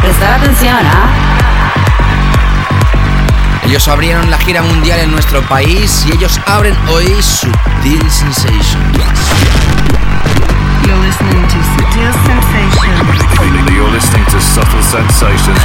Prestar atención, ¿ah? Ellos abrieron la gira mundial en nuestro país y ellos abren hoy Sutil Sensations. You're listening to Sutil Sensations. You're listening to Subtle Sensations.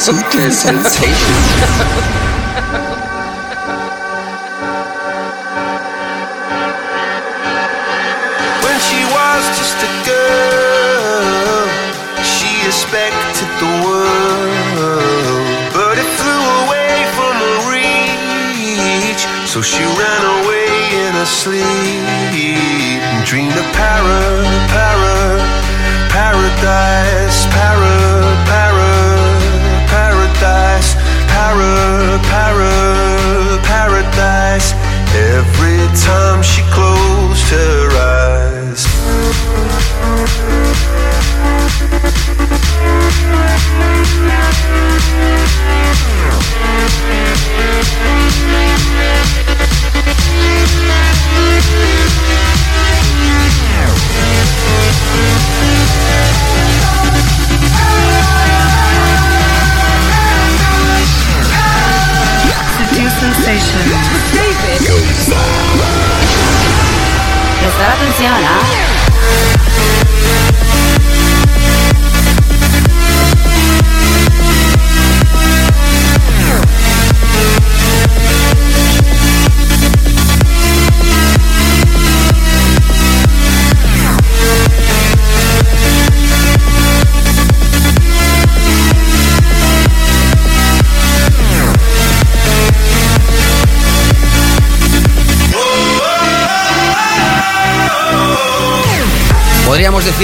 Sutil Sensations.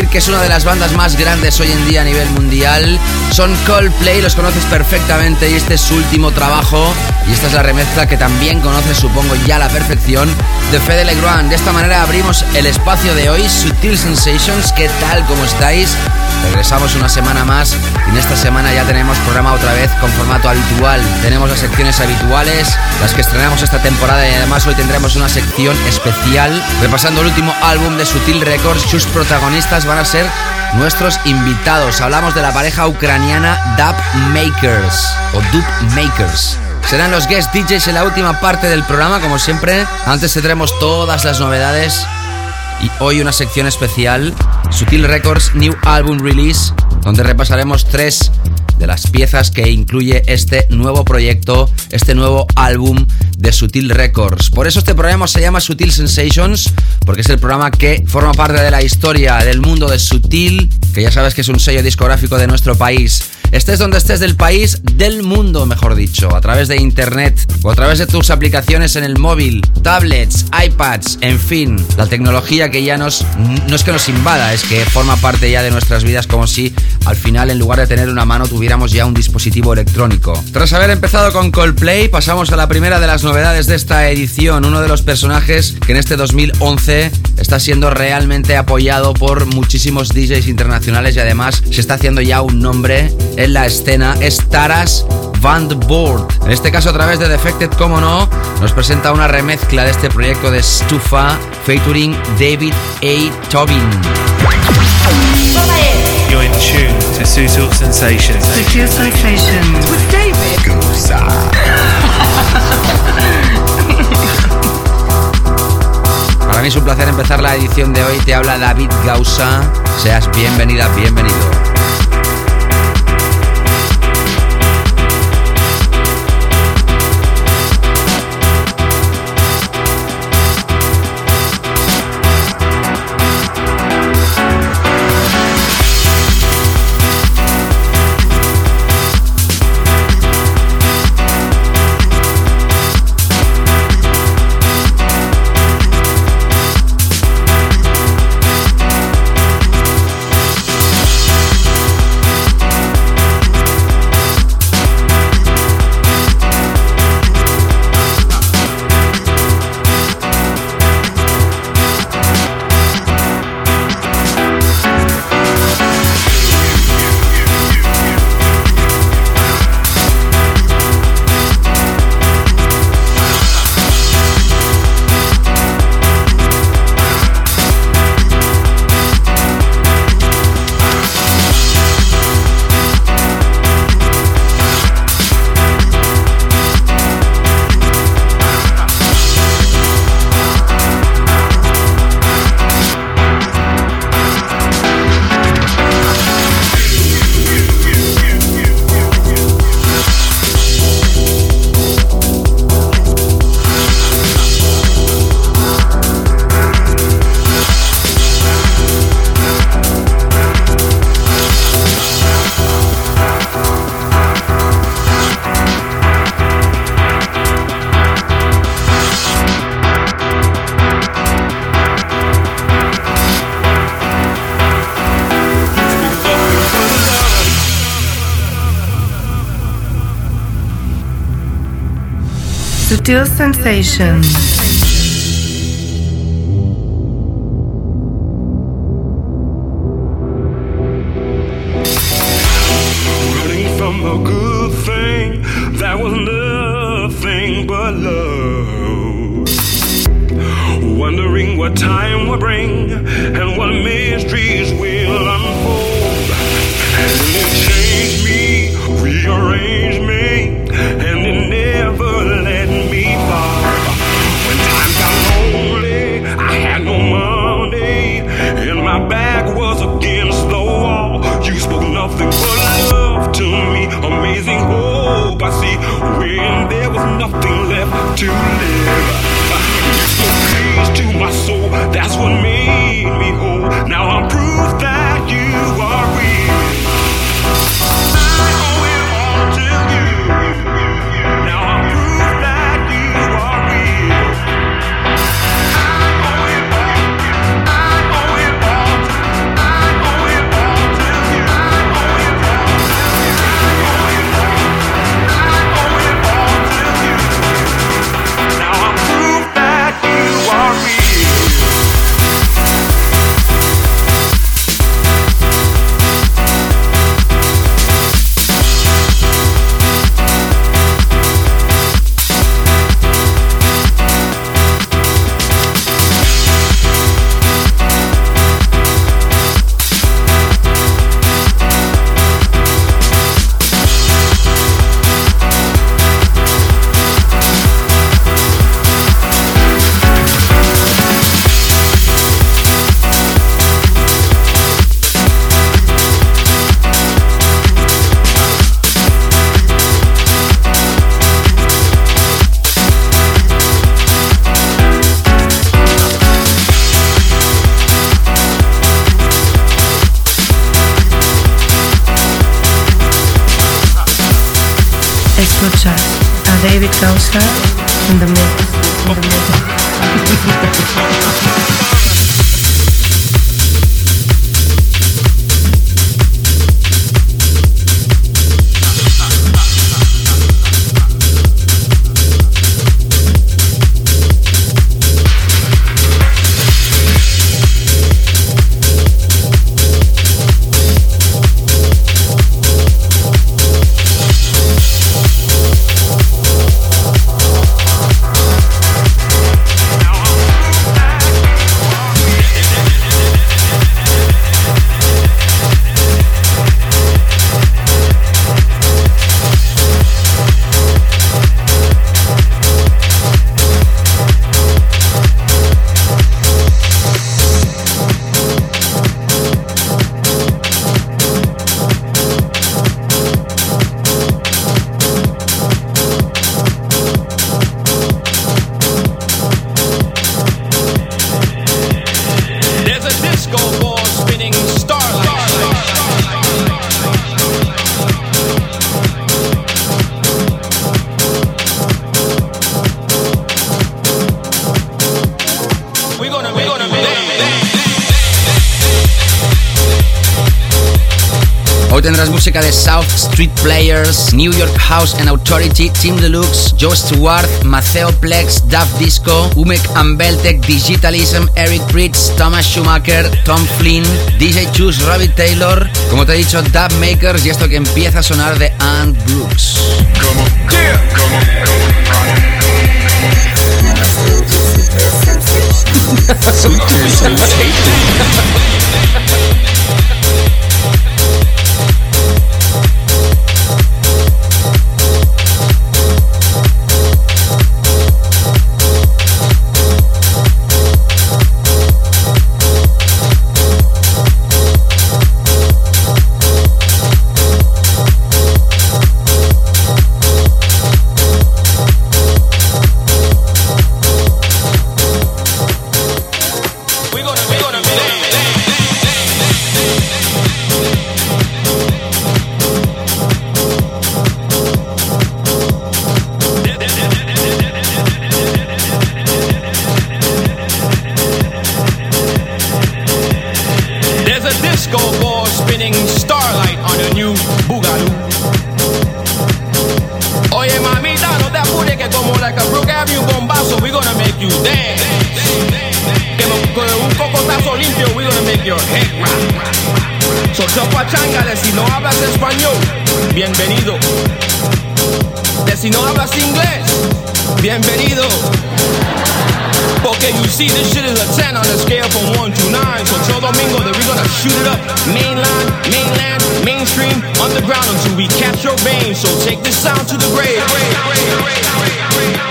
Que es una de las bandas más grandes hoy en día a nivel mundial. Son Coldplay, los conoces perfectamente y este es su último trabajo. Y esta es la remezcla que también conoces, supongo, ya a la perfección de Fede Legrand. De esta manera abrimos el espacio de hoy, Sutil Sensations. ¿Qué tal? ¿Cómo estáis? Regresamos una semana más y en esta semana ya tenemos programa otra vez con formato habitual. Tenemos las secciones habituales, las que estrenamos esta temporada y además hoy tendremos una sección especial repasando el último álbum de Sutil Records. Sus protagonistas van a ser nuestros invitados. Hablamos de la pareja ucraniana Dub Makers o Dub Makers. Serán los guest DJs en la última parte del programa, como siempre. Antes tendremos todas las novedades y hoy una sección especial, Sutil Records New Album Release, donde repasaremos tres de las piezas que incluye este nuevo proyecto, este nuevo álbum de Sutil Records. Por eso este programa se llama Sutil Sensations, porque es el programa que forma parte de la historia del mundo de Sutil, que ya sabes que es un sello discográfico de nuestro país. Estés donde estés del país, del mundo, mejor dicho, a través de internet o a través de tus aplicaciones en el móvil, tablets, iPads, en fin, la tecnología que ya nos no es que nos invada, es que forma parte ya de nuestras vidas como si al final en lugar de tener una mano tuviéramos ya un dispositivo electrónico. Tras haber empezado con Coldplay, pasamos a la primera de las novedades de esta edición, uno de los personajes que en este 2011 está siendo realmente apoyado por muchísimos DJs internacionales y además se está haciendo ya un nombre en la escena, es Taras Van Board. En este caso a través de Defected, como no, nos presenta una remezcla de este proyecto de Stufa featuring David A. Tobin. You're in tune to Sutil Sensations. Sutil Sensations. With David. Para mí es un placer empezar la edición de hoy. Te habla David Gausa. Seas bienvenida, bienvenido. Sutil Sensations. Escucha a David Gausa in the mix. In the mix. Street Players, New York House and Authority, Team Deluxe, Joe Stewart, Maceo Plex, Daft Disco, Umek and Beltek, Digitalism, Eric Pritz, Thomas Schumacher, Tom Flynn, DJ Choose, Robbie Taylor, como te he dicho, Dub Makers y esto que empieza a sonar de Ant Brooks. Domingo, that we're gonna shoot it up. Mainline, mainland, mainstream, underground until we your veins. So take this sound to the grave. We're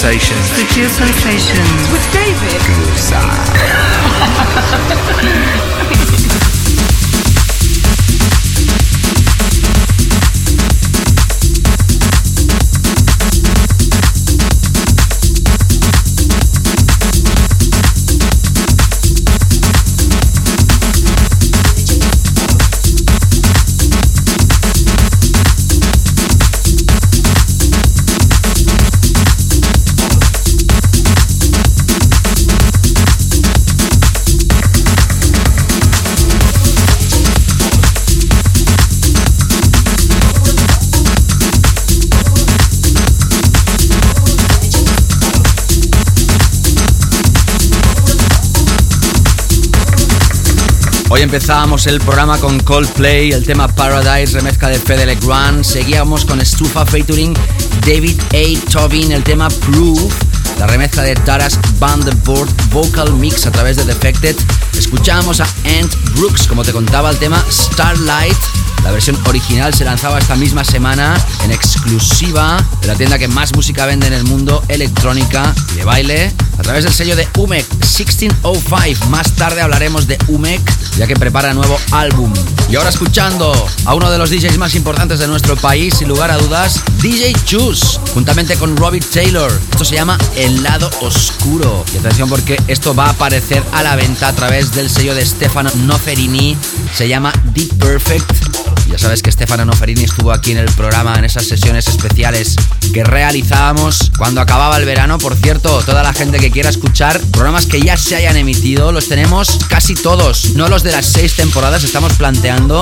Sensations. Sutil Sensations. With David Hoy empezábamos el programa con Coldplay, el tema Paradise, remezcla de Fede Legrand. Seguíamos con Stufa featuring David A. Tobin, el tema Proof, la remezcla de Taras Vanderboard Vocal Mix a través de Defected. Escuchábamos a Ant Brooks, como te contaba, el tema Starlight. La versión original se lanzaba esta misma semana en exclusiva de la tienda que más música vende en el mundo, electrónica y de baile, a través del sello de UMEC 1605. Más tarde hablaremos de UMEC, ya que prepara nuevo álbum. Y ahora escuchando a uno de los DJs más importantes de nuestro país, sin lugar a dudas, DJ Juice, juntamente con Robbie Taylor. Esto se llama El lado oscuro. Y atención porque esto va a aparecer a la venta a través del sello de Stefano Noferini. Se llama Deep Perfect. Ya sabes que Stefano Noferini estuvo aquí en el programa en esas sesiones especiales que realizábamos cuando acababa el verano. Por cierto, toda la gente que quiera escuchar programas que ya se hayan emitido, los tenemos casi todos, no los de las seis temporadas. Estamos planteando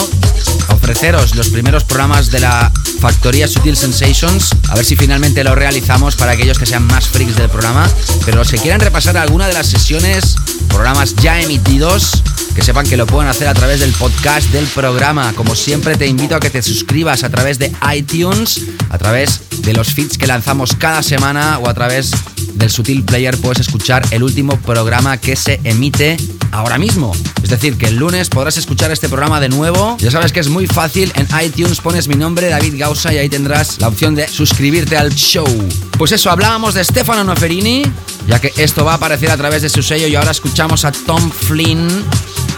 ofreceros los primeros programas de la factoría Sutil Sensations, a ver si finalmente lo realizamos para aquellos que sean más freaks del programa. Pero los que quieran repasar alguna de las sesiones, programas ya emitidos, que sepan que lo pueden hacer a través del podcast del programa. Como siempre, te invito a que te suscribas a través de iTunes, a través de los feeds que lanzamos cada semana o a través del Sutil Player puedes escuchar el último programa que se emite ahora mismo. Es decir, que el lunes podrás escuchar este programa de nuevo. Ya sabes que es muy fácil. En iTunes pones mi nombre, David Gausa, y ahí tendrás la opción de suscribirte al show. Pues eso, hablábamos de Stefano Noferini, ya que esto va a aparecer a través de su sello y ahora escuchamos a Tom Flynn.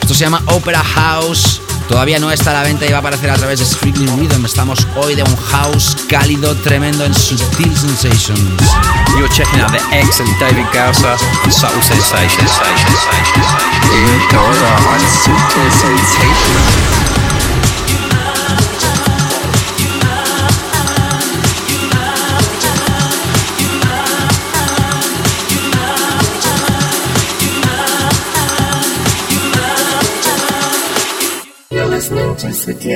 Esto se llama Opera House. Todavía no está a la venta y va a aparecer a través de Strictly Rhythm. Estamos hoy de un house cálido, tremendo en Sutil Sensations. You're checking out the excellent David Gausser Subtle Sensations. On Sutil Sensations. Listening to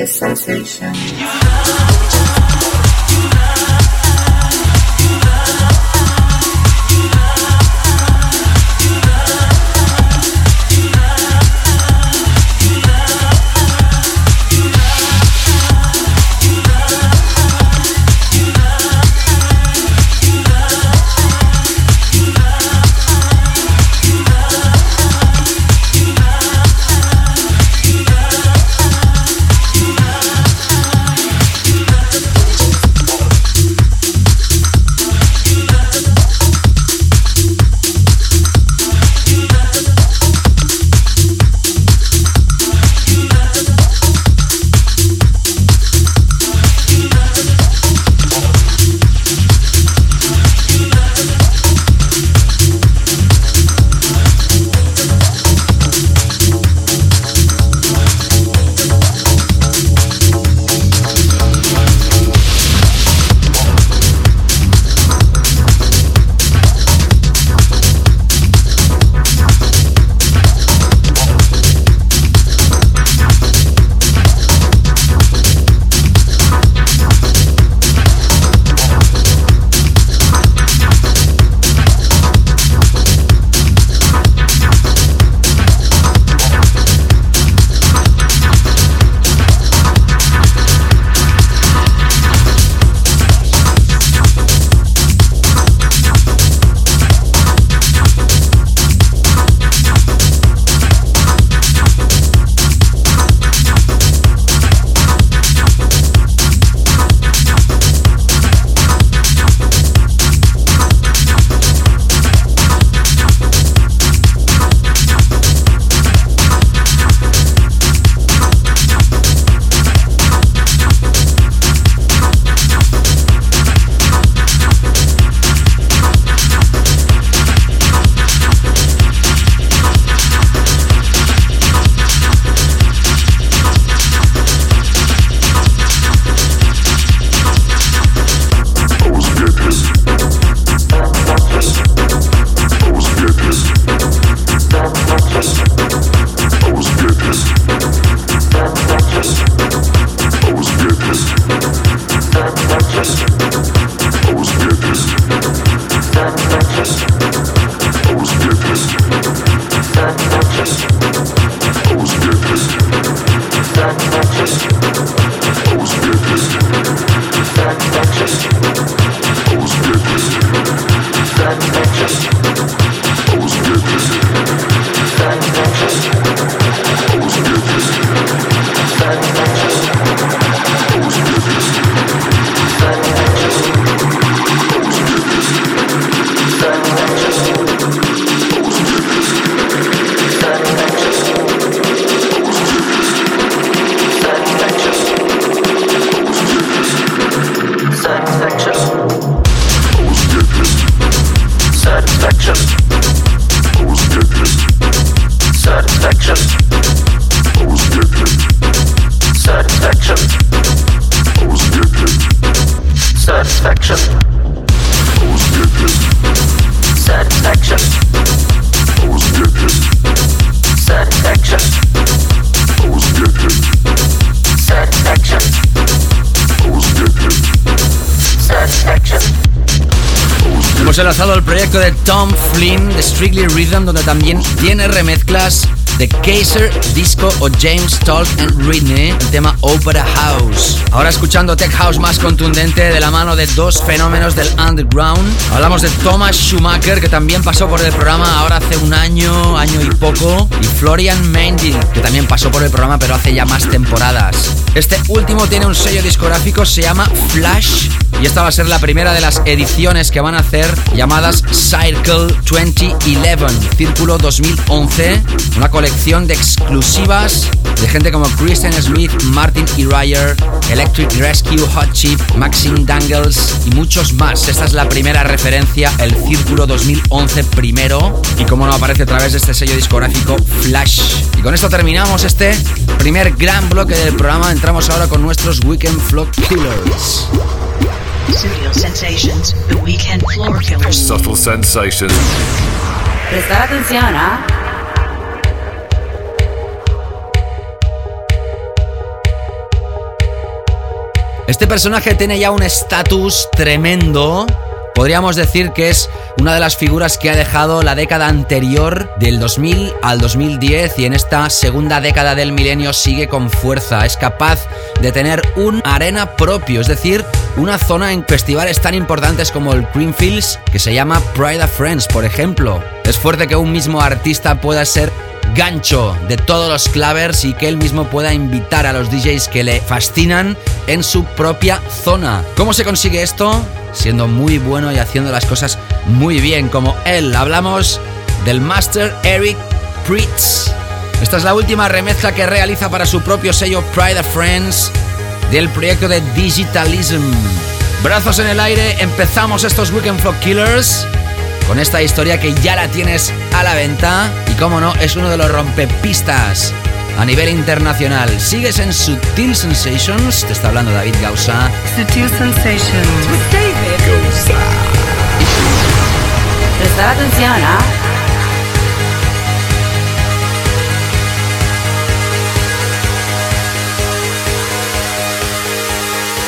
Tom Flynn de Strictly Rhythm, donde también tiene remezclas de Kaiser, Disco o James Talk and Ridney, el tema Opera House. Ahora escuchando Tech House más contundente de la mano de dos fenómenos del underground. Hablamos de Thomas Schumacher, que también pasó por el programa ahora hace un año, año y poco, y Florian Mendy, que también pasó por el programa pero hace ya más temporadas. Este último tiene un sello discográfico, se llama Flash, y esta va a ser la primera de las ediciones que van a hacer llamadas Circle 2011, Círculo 2011, una colección de exclusivas de gente como Christian Smith, Martin E. Ryer, Electric Rescue, Hot Chip, Maxine Dangles y muchos más. Esta es la primera referencia, el Círculo 2011 primero, y como no aparece a través de este sello discográfico Flash. Y con esto terminamos este primer gran bloque del programa. Entramos ahora con nuestros Weekend Flock Killers. Studio Sensations, The Weekend Floor Killers. Subtle sensations. Prestar atención, ¿ah? Este personaje tiene ya un estatus tremendo. Podríamos decir que es una de las figuras que ha dejado la década anterior, del 2000 al 2010, y en esta segunda década del milenio sigue con fuerza. Es capaz de tener un arena propio, es decir, una zona en festivales tan importantes como el Greenfields, que se llama Pride of Friends, por ejemplo. Es fuerte que un mismo artista pueda ser gancho de todos los clavers y que él mismo pueda invitar a los DJs que le fascinan en su propia zona. ¿Cómo se consigue esto? Siendo muy bueno y haciendo las cosas muy bien, como él. Hablamos del Master Eric Pritz. Esta es la última remezcla que realiza para su propio sello Pride of Friends del proyecto de Digitalism. Brazos en el aire, empezamos estos Weekend Flock Killers con esta historia que ya la tienes a la venta y como no, es uno de los rompepistas a nivel internacional. Sigues en Sutil Sensations, te está hablando David Gausa. Sutil Sensations. With David. Prestar atención, ¿ah?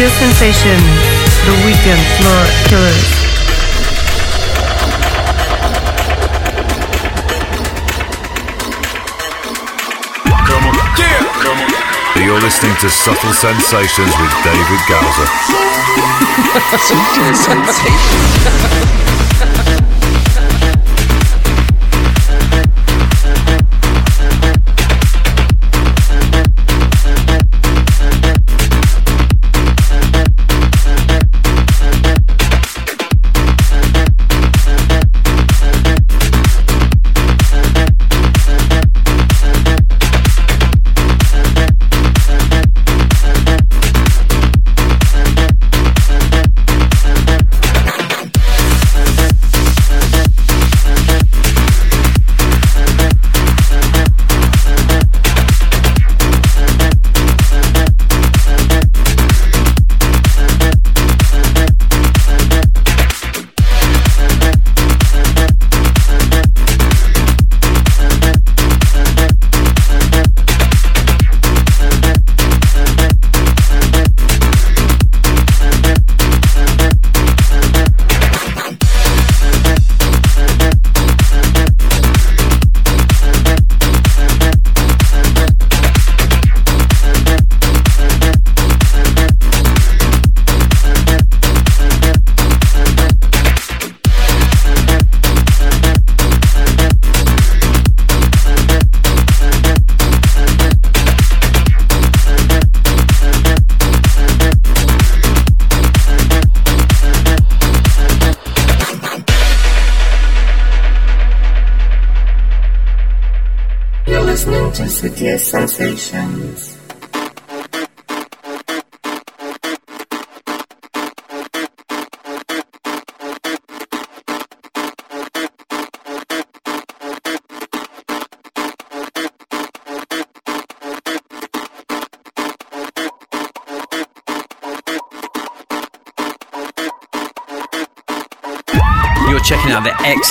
Sutil Sensations, The Weekend Floor Killers. Come on, yeah. You're listening to Subtle Sensations with David Gowser. Subtle Sensations.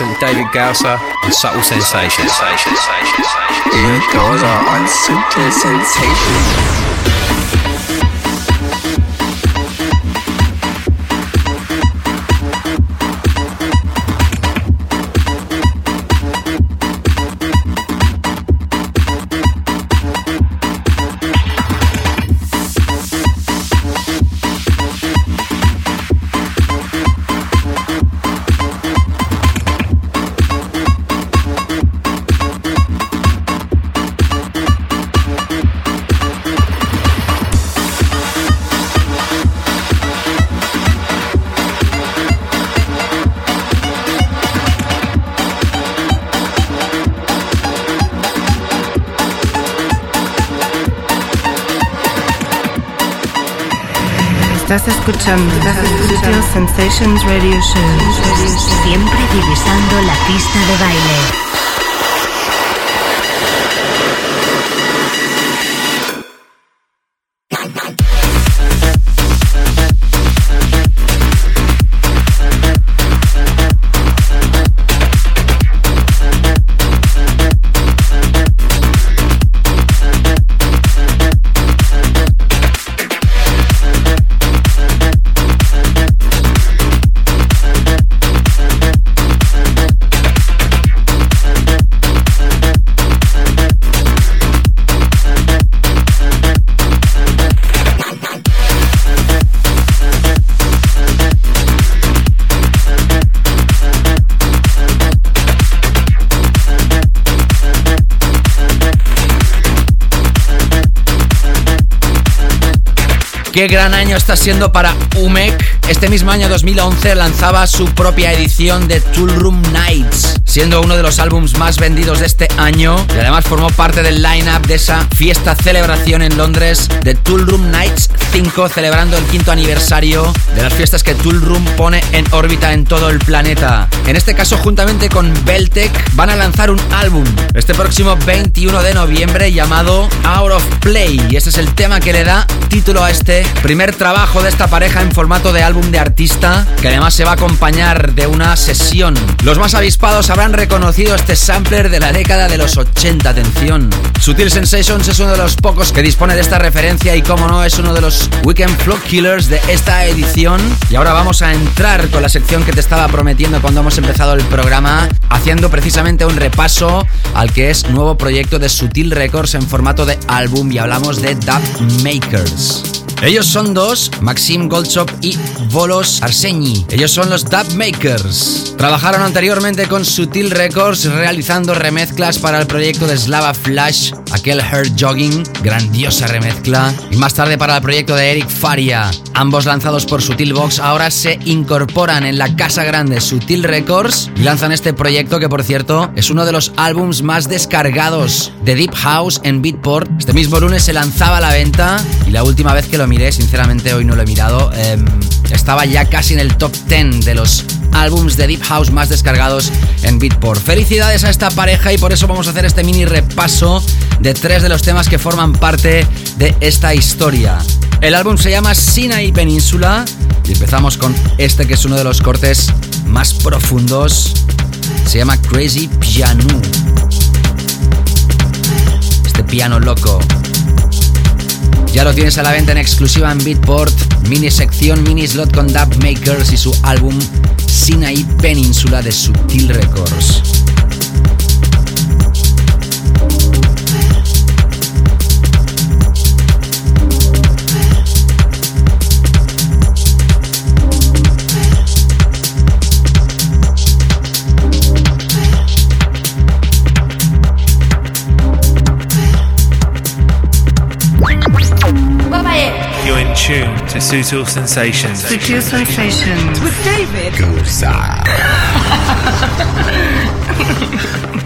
Out the excellent David Gausser and Subtle Sensations. David Gowser on Subtle Sensations. Estás escuchando Sutil Sensations Radio Show. Siempre divisando la pista de baile. Qué gran año está siendo para UMEC. Este mismo año 2011 lanzaba su propia edición de Tool Room Nights, siendo uno de los álbums más vendidos de este año y además formó parte del line-up de esa fiesta celebración en Londres de Tool Room Nights 5, celebrando el quinto aniversario de las fiestas que Tool Room pone en órbita en todo el planeta. En este caso, juntamente con Beltec, van a lanzar un álbum este próximo 21 de noviembre llamado Out of Play y este es el tema que le da título a este primer trabajo de esta pareja en formato de álbum de artista que además se va a acompañar de una sesión. Los más avispados habrán reconocido este sampler de la década de los 80. Atención. Sutil Sensations es uno de los pocos que dispone de esta referencia y como no es uno de los Weekend Flow Killers de esta edición. Y ahora vamos a entrar con la sección que te estaba prometiendo cuando hemos empezado el programa, haciendo precisamente un repaso al que es nuevo proyecto de Sutil Records en formato de álbum y hablamos de Dub Makers. Ellos son dos, Maxim Goldshop y Volos Arseñi. Ellos son los Dub Makers. Trabajaron anteriormente con Sutil Records realizando remezclas para el proyecto de Slava Flash, aquel Heart Jogging, grandiosa remezcla. Y más tarde para el proyecto de Eric Faria. Ambos lanzados por Sutil Box ahora se incorporan en la casa grande Sutil Records y lanzan este proyecto que por cierto es uno de los álbums más descargados de Deep House en Beatport. Este mismo lunes se lanzaba a la venta y la última vez que lo miré, sinceramente hoy no lo he mirado, eh, estaba ya casi en el top 10 de los álbums de Deep House más descargados en Beatport. Felicidades a esta pareja y por eso vamos a hacer este mini repaso de tres de los temas que forman parte de esta historia. El álbum se llama Sinai Península y empezamos con este que es uno de los cortes más profundos. Se llama Crazy Piano. Este piano loco. Ya lo tienes a la venta en exclusiva en Beatport, mini sección, mini slot con Dub Makers y su álbum Sinai Península de Sutil Records. Sutil Sensations. Sutil Sensations. With David Goza.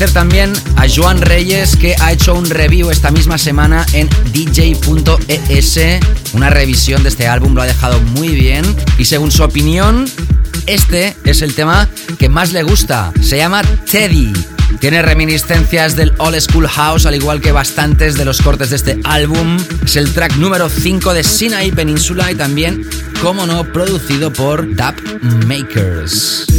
agradecer también a Joan Reyes que ha hecho un review esta misma semana en dj.es. Una revisión de este álbum, lo ha dejado muy bien. Y según su opinión, este es el tema que más le gusta. Se llama Teddy. Tiene reminiscencias del Old School House, al igual que bastantes de los cortes de este álbum. Es el track número 5 de Sinai Peninsula y también, como no, producido por Dub Makers.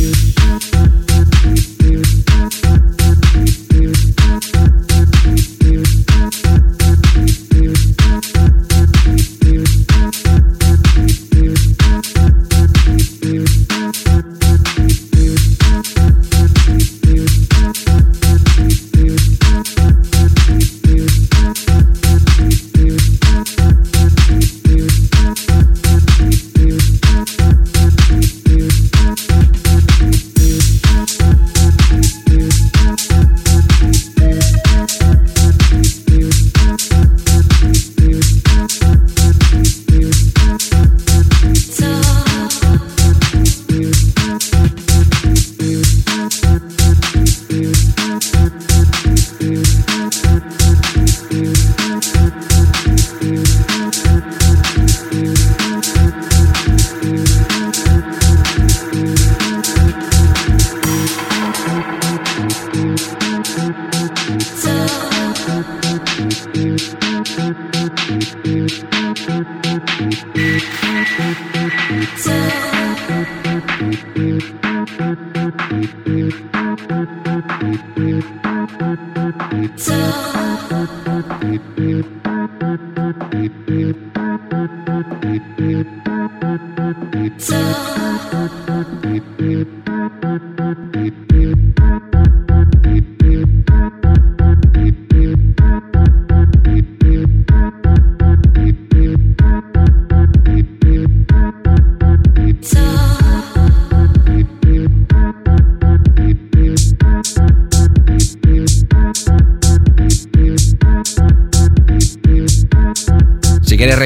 Thank you.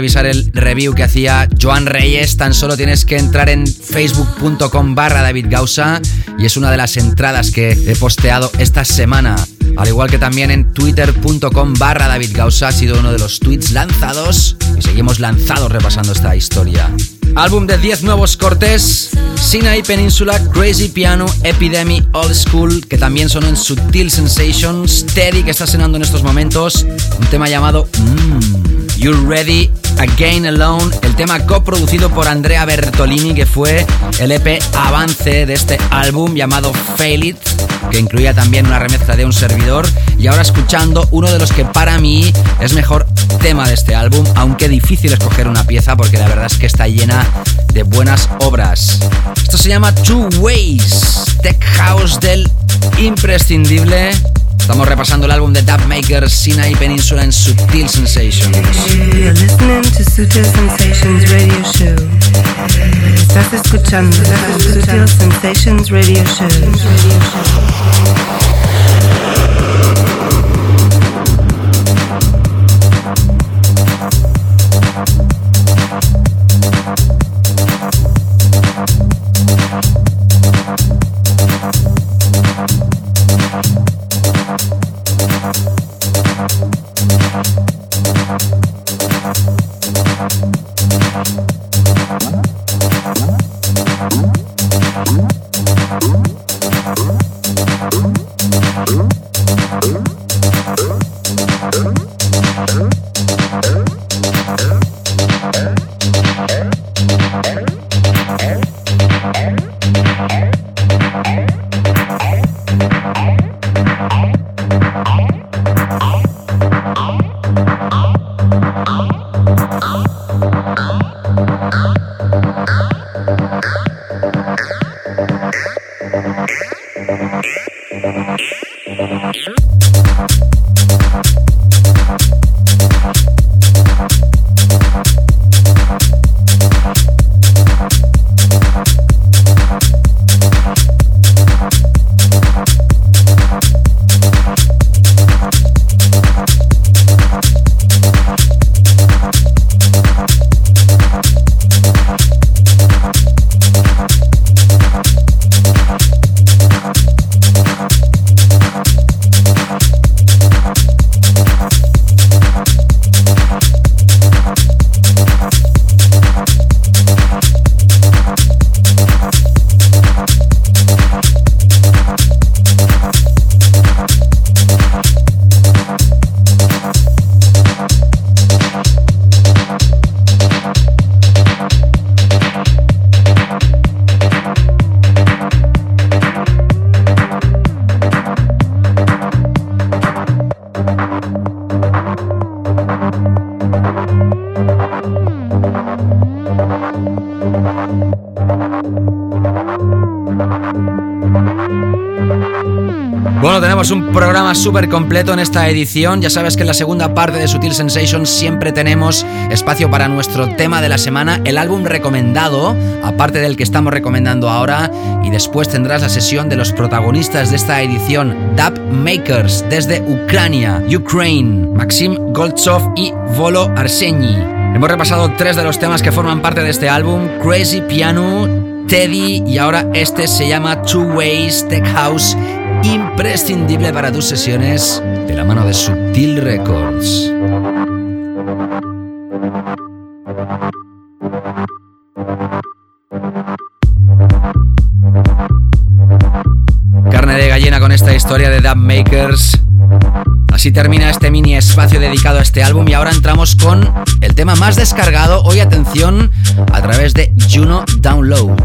Revisar el review que hacía Joan Reyes, tan solo tienes que entrar en facebook.com barra David Gausa y es una de las entradas que he posteado esta semana. Al igual que también en twitter.com barra David Gausa ha sido uno de los tweets lanzados y seguimos lanzados repasando esta historia. Álbum de 10 nuevos cortes, Sinai Peninsula, Crazy Piano, Epidemic, Old School, que también son en Subtil Sensations, Teddy, que está sonando en estos momentos, un tema llamado Mmm. You're Ready Again Alone, el tema coproducido por Andrea Bertolini, que fue el EP avance de este álbum llamado Fail It, que incluía también una remezcla de un servidor. Y ahora escuchando uno de los que para mí es mejor tema de este álbum, aunque difícil escoger una pieza porque la verdad es que está llena de buenas obras. Esto se llama Two Ways, Tech House del imprescindible Estamos repasando el álbum de Dub Maker, Sinai Peninsula en Sensations. Sutil Sensations. Programa súper completo en esta edición. Ya sabes que en la segunda parte de Sutil Sensations siempre tenemos espacio para nuestro tema de la semana, el álbum recomendado, aparte del que estamos recomendando ahora. Y después tendrás la sesión de los protagonistas de esta edición, Dub Makers, desde Ucrania, Ukraine, Maxim Goltsov y Volo Arseni. Hemos repasado tres de los temas que forman parte de este álbum, Crazy Piano, Teddy y ahora este se llama Two Ways Tech House, imprescindible para tus sesiones de la mano de Subtil Records. Carne de gallina con esta historia de Dub Makers. Así termina este mini espacio dedicado a este álbum y ahora entramos con el tema más descargado, hoy atención, a través de Juno Download.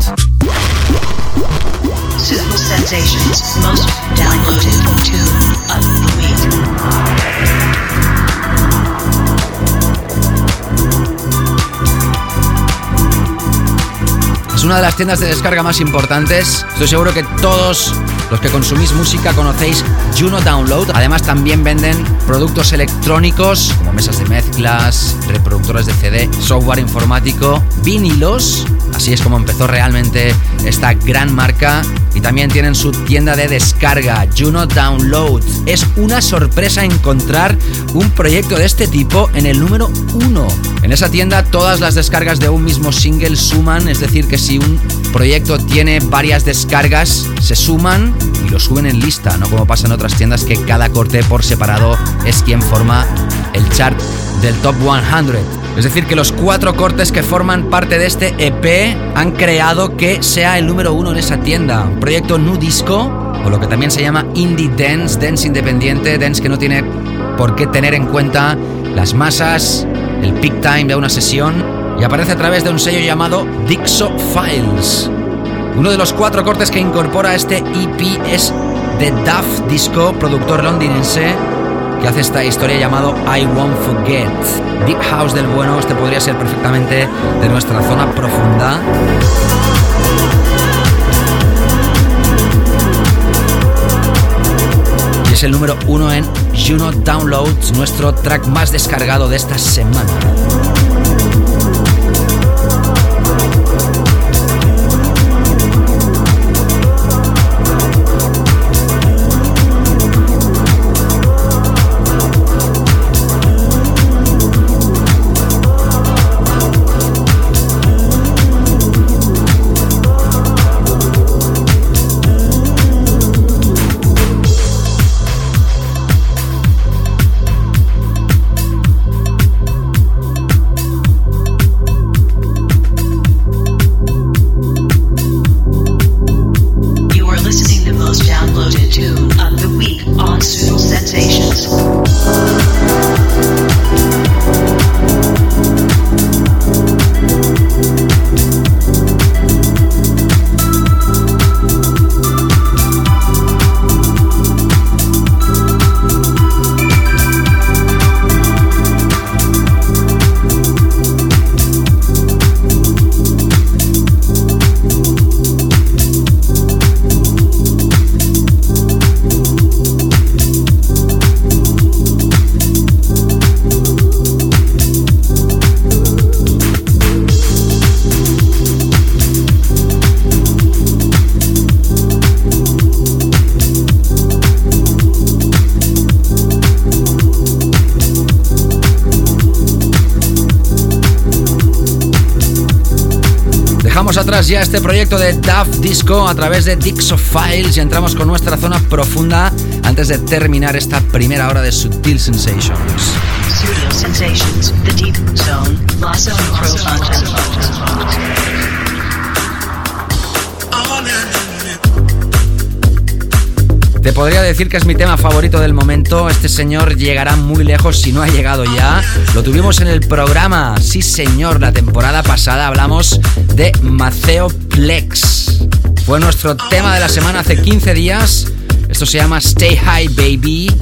Es una de las tiendas de descarga más importantes. Estoy seguro que todos los que consumís música conocéis Juno Download. Además también venden productos electrónicos como mesas de mezclas, reproductores de CD, software informático, vinilos. Así es como empezó realmente esta gran marca también tienen su tienda de descarga, Juno Download. Es una sorpresa encontrar un proyecto de este tipo en el número uno. En esa tienda todas las descargas de un mismo single suman, es decir, que si un proyecto tiene varias descargas, se suman y lo suben en lista, no como pasa en otras tiendas que cada corte por separado es quien forma el chart del top 100. Es decir, que los cuatro cortes que forman parte de este EP han creado que sea el número uno en esa tienda. Un proyecto nu disco, o lo que también se llama indie dance, dance independiente, dance que no tiene por qué tener en cuenta las masas, el peak time de una sesión, y aparece a través de un sello llamado Dixo Files. Uno de los cuatro cortes que incorpora este EP es The Duff Disco, productor londinense, que hace esta historia llamado I Won't Forget. Deep House del bueno, este podría ser perfectamente de nuestra zona profunda. Y es el número uno en Juno Downloads, nuestro track más descargado de esta semana. Atrás ya este proyecto de Duff Disco a través de Dixo Files y entramos con nuestra zona profunda antes de terminar esta primera hora de Sutil Sensations. Sensations, the deep zone, Te podría decir que es mi tema favorito del momento. Este señor llegará muy lejos si no ha llegado ya. Lo tuvimos en el programa, sí señor, la temporada pasada hablamos de Maceo Plex. Fue nuestro tema de la semana hace 15 días. Esto se llama Stay High Baby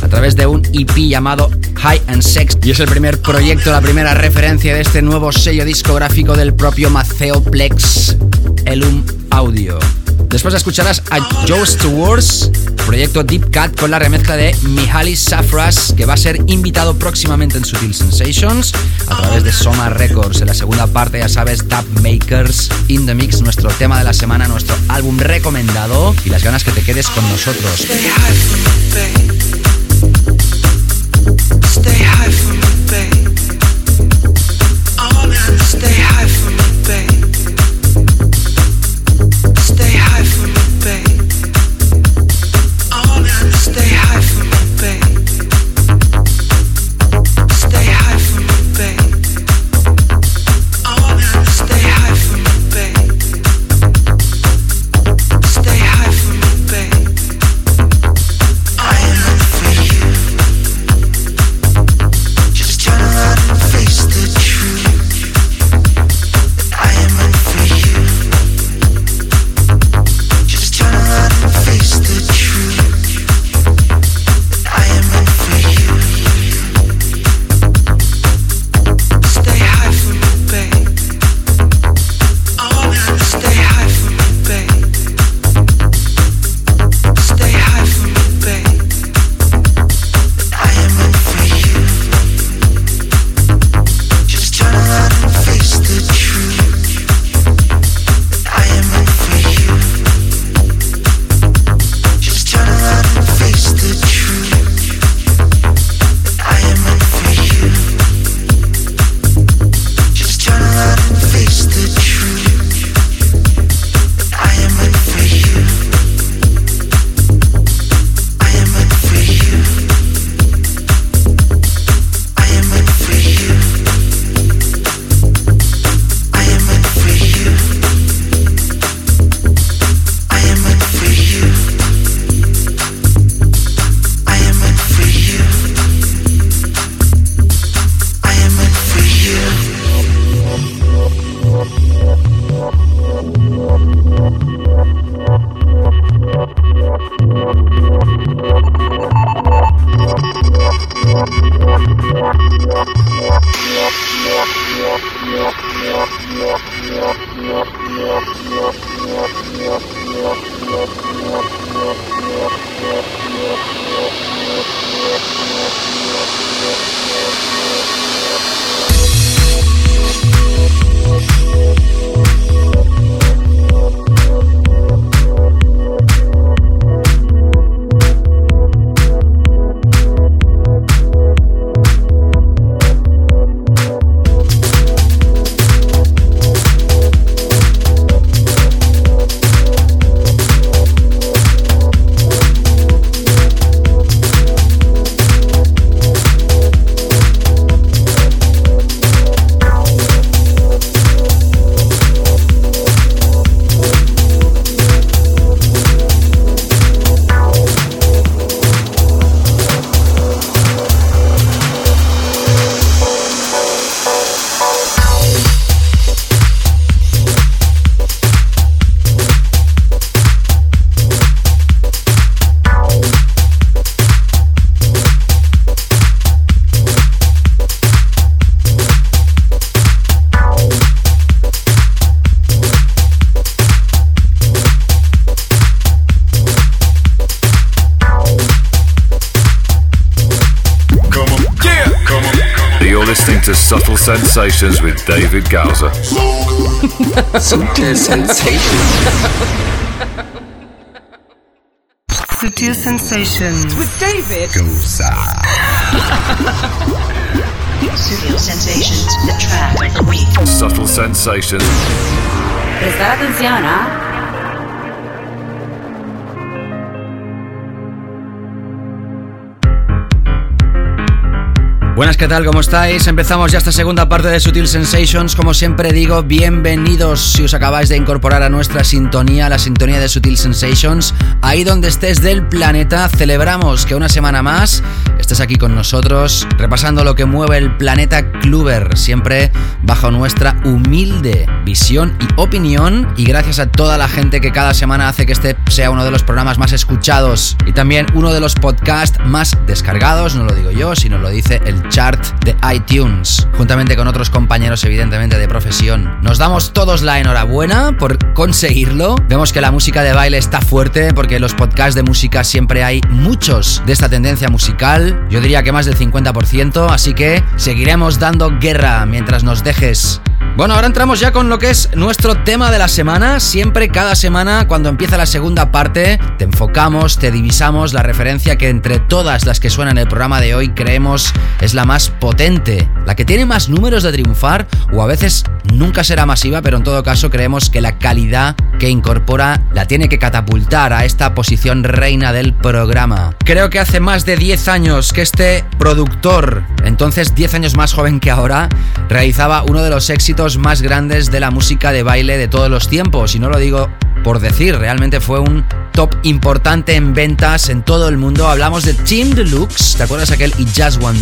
a través de un EP llamado High and Sex y es el primer proyecto, la primera referencia de este nuevo sello discográfico del propio Maceo Plex, Elum Audio. Después escucharás a Joe Stewards, proyecto Deep Cut con la remezcla de Mihaly Safras, que va a ser invitado próximamente en Sutil Sensations a través de Soma Records. En la segunda parte, ya sabes, Dub Makers in the Mix, nuestro tema de la semana, nuestro álbum recomendado y las ganas que te quedes con nosotros. You're Sensations with David Gausa. Subtle Sensations. Sutil Sensations. With David Gausa. Studio Sensations, the track of the week. Subtle Sensations. Prestar atención, Buenas, ¿qué tal? ¿Cómo estáis? Empezamos ya esta segunda parte de Sutil Sensations. Como siempre digo, bienvenidos si os acabáis de incorporar a nuestra sintonía, la sintonía de Sutil Sensations. Ahí donde estés del planeta, celebramos que una semana más estés aquí con nosotros, repasando lo que mueve el planeta Kluber, siempre bajo nuestra humilde visión y opinión. Y gracias a toda la gente que cada semana hace que este sea uno de los programas más escuchados y también uno de los podcasts más descargados, no lo digo yo, sino lo dice el chart de iTunes, juntamente con otros compañeros evidentemente de profesión. Nos damos todos la enhorabuena por conseguirlo. Vemos que la música de baile está fuerte porque en los podcasts de música siempre hay muchos de esta tendencia musical, yo diría que más del 50%, así que seguiremos dando guerra mientras nos dejes bueno, ahora entramos ya con lo que es nuestro tema de la semana. Siempre, cada semana, cuando empieza la segunda parte, te enfocamos, te divisamos la referencia que entre todas las que suenan en el programa de hoy creemos es la más potente, la que tiene más números de triunfar o a veces nunca será masiva, pero en todo caso creemos que la calidad que incorpora la tiene que catapultar a esta posición reina del programa. Creo que hace más de 10 años que este productor, entonces 10 años más joven que ahora, realizaba uno de los éxitos más grandes de la música de baile de todos los tiempos. Y no lo digo por decir, realmente fue un top importante en ventas en todo el mundo. Hablamos de Team Deluxe, ¿te acuerdas aquel Y Just One?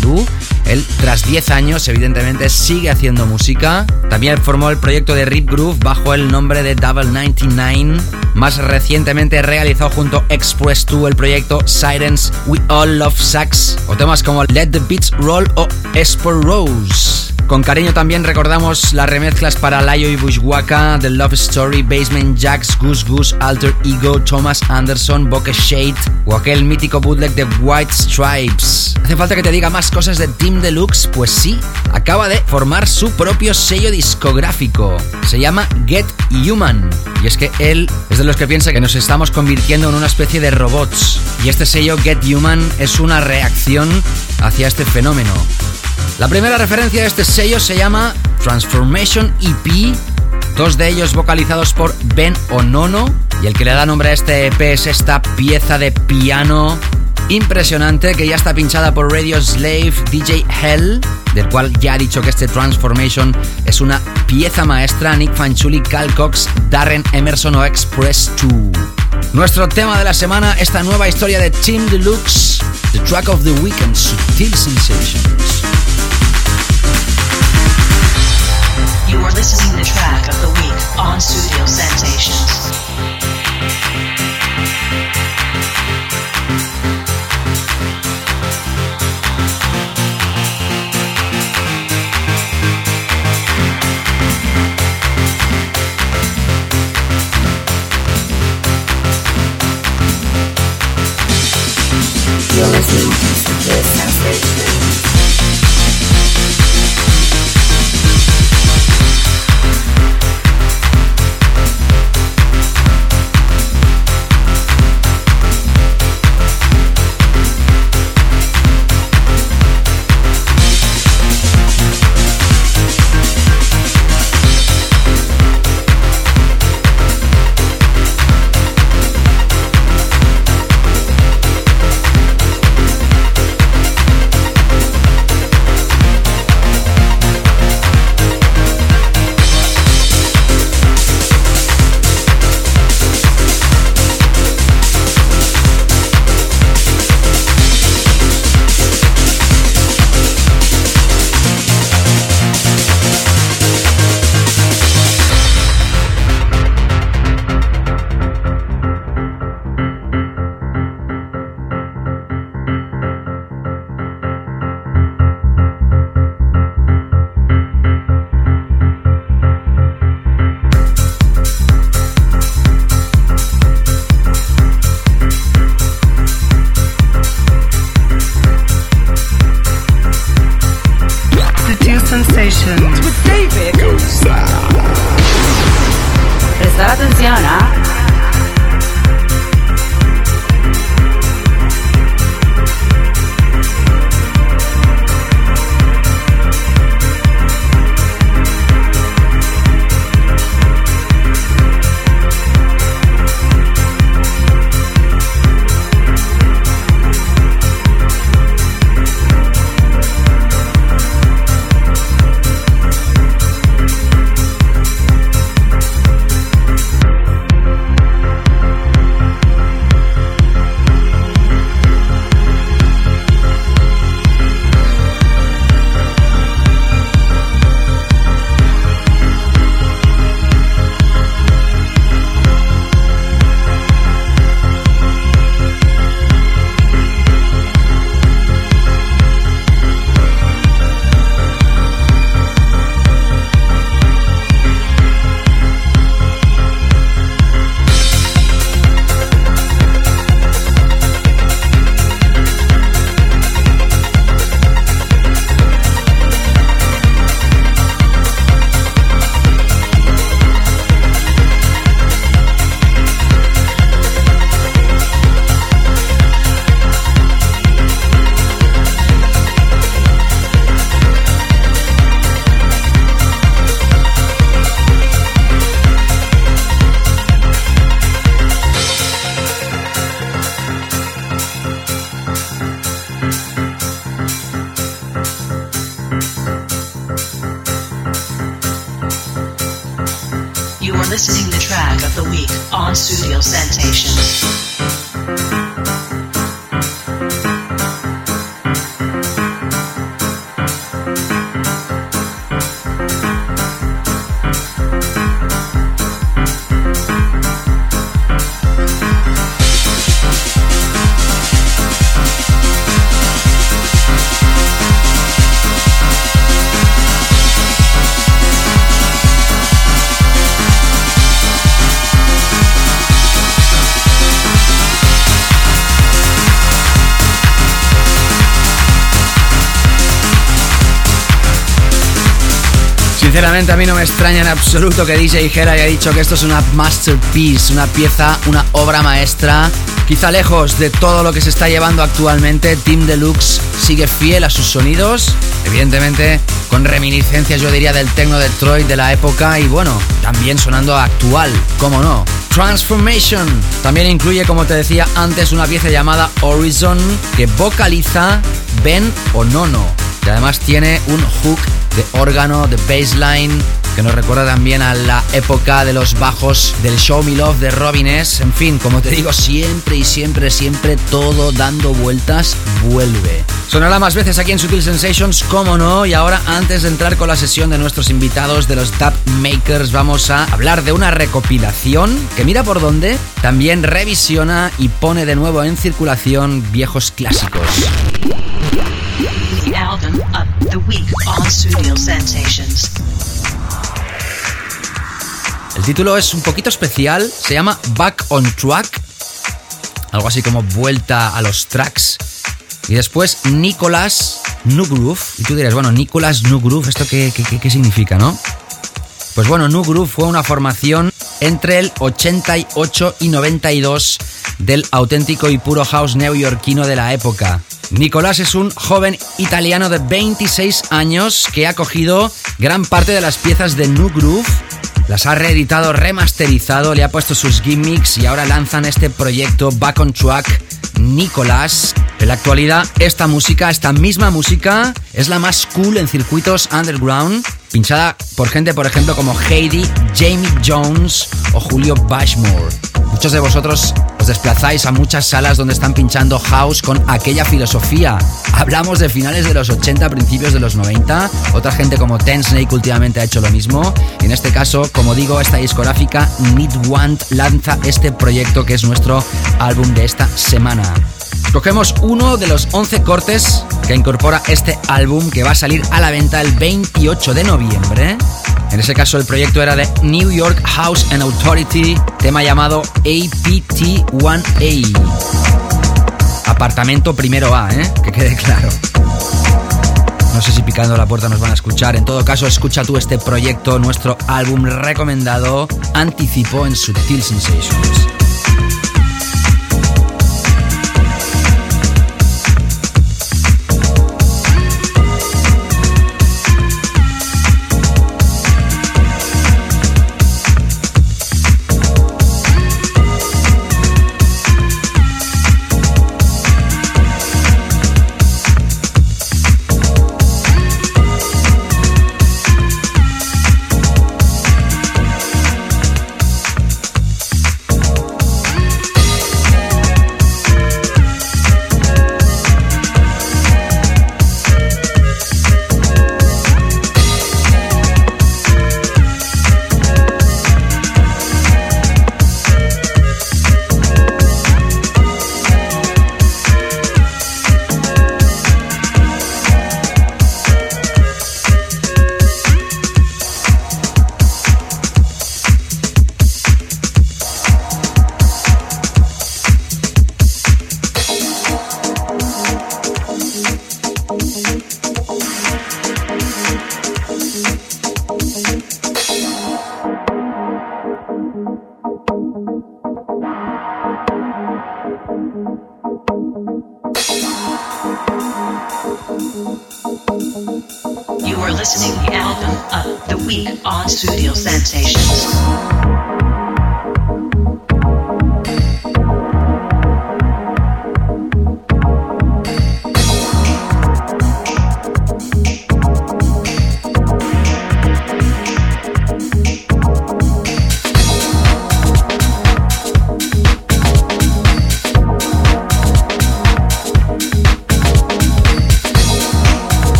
Él, tras 10 años, evidentemente sigue haciendo música. También formó el proyecto de Rip Groove bajo el nombre de Double 99. Más recientemente realizó junto Express 2 el proyecto Sirens We All Love Sax. O temas como Let the Beats Roll o Esper Rose. Con cariño también recordamos las remezclas para Layo y Bushwaka, The Love Story, Basement Jacks, Goose Alter Ego, Thomas Anderson, Bokeh Shade o aquel mítico bootleg de White Stripes. ¿Hace falta que te diga más cosas de Team Deluxe? Pues sí, acaba de formar su propio sello discográfico. Se llama Get Human. Y es que él es de los que piensa que nos estamos convirtiendo en una especie de robots. Y este sello Get Human es una reacción hacia este fenómeno. La primera referencia de este sello se llama Transformation EP, dos de ellos vocalizados por Ben Onono, y el que le da nombre a este EP es esta pieza de piano impresionante que ya está pinchada por Radio Slave DJ Hell, del cual ya ha dicho que este Transformation es una pieza maestra, Nick Fanchuli, Cal Cox, Darren Emerson o Express 2. Nuestro tema de la semana, esta nueva historia de Team Deluxe, The Track of the Weekend, Sutil Sensations. You are listening the track of the week on Studio. Sensations You are listening the track of the week on Studio Sensations. Sinceramente a mí no me extraña en absoluto que DJ Hera haya dicho que esto es una masterpiece, una pieza, una obra maestra. Quizá lejos de todo lo que se está llevando actualmente, Team Deluxe sigue fiel a sus sonidos, evidentemente con reminiscencias yo diría del techno Detroit de la época y bueno, también sonando actual, cómo no. Transformation también incluye, como te decía antes, una pieza llamada Horizon que vocaliza Ben Onono y además tiene un hook de órgano, de bassline, que nos recuerda también a la época de los bajos del Show Me Love de Robin S. En fin, como te digo, siempre y siempre, siempre todo dando vueltas vuelve. Sonará más veces aquí en Sutil Sensations, cómo no, y ahora antes de entrar con la sesión de nuestros invitados de los Tap Makers, vamos a hablar de una recopilación que mira por dónde, también revisiona y pone de nuevo en circulación viejos clásicos. The week on Sensations. El título es un poquito especial, se llama Back on Track, algo así como vuelta a los tracks. Y después Nicolas Nugroove. Y tú dirás, bueno, Nicolas Nugroove, ¿esto qué, qué, qué, qué significa, no? Pues bueno, Nugroove fue una formación entre el 88 y 92 del auténtico y puro house neoyorquino de la época. Nicolás es un joven italiano de 26 años que ha cogido gran parte de las piezas de New Groove, las ha reeditado, remasterizado, le ha puesto sus gimmicks y ahora lanzan este proyecto Back on Track Nicolás. En la actualidad, esta música, esta misma música, es la más cool en circuitos underground, pinchada por gente, por ejemplo, como Heidi, Jamie Jones o Julio Bashmore. Muchos de vosotros os desplazáis a muchas salas donde están pinchando house con aquella filosofía. Hablamos de finales de los 80, principios de los 90. Otra gente como Ten Snake últimamente ha hecho lo mismo. En este caso, como digo, esta discográfica Need Want lanza este proyecto que es nuestro álbum de esta semana. Cogemos uno de los 11 cortes que incorpora este álbum que va a salir a la venta el 28 de noviembre. En ese caso el proyecto era de New York House and Authority, tema llamado APT1A. Apartamento primero A, ¿eh? Que quede claro. No sé si picando la puerta nos van a escuchar. En todo caso, escucha tú este proyecto, nuestro álbum recomendado, Anticipo en Subtil Sensations.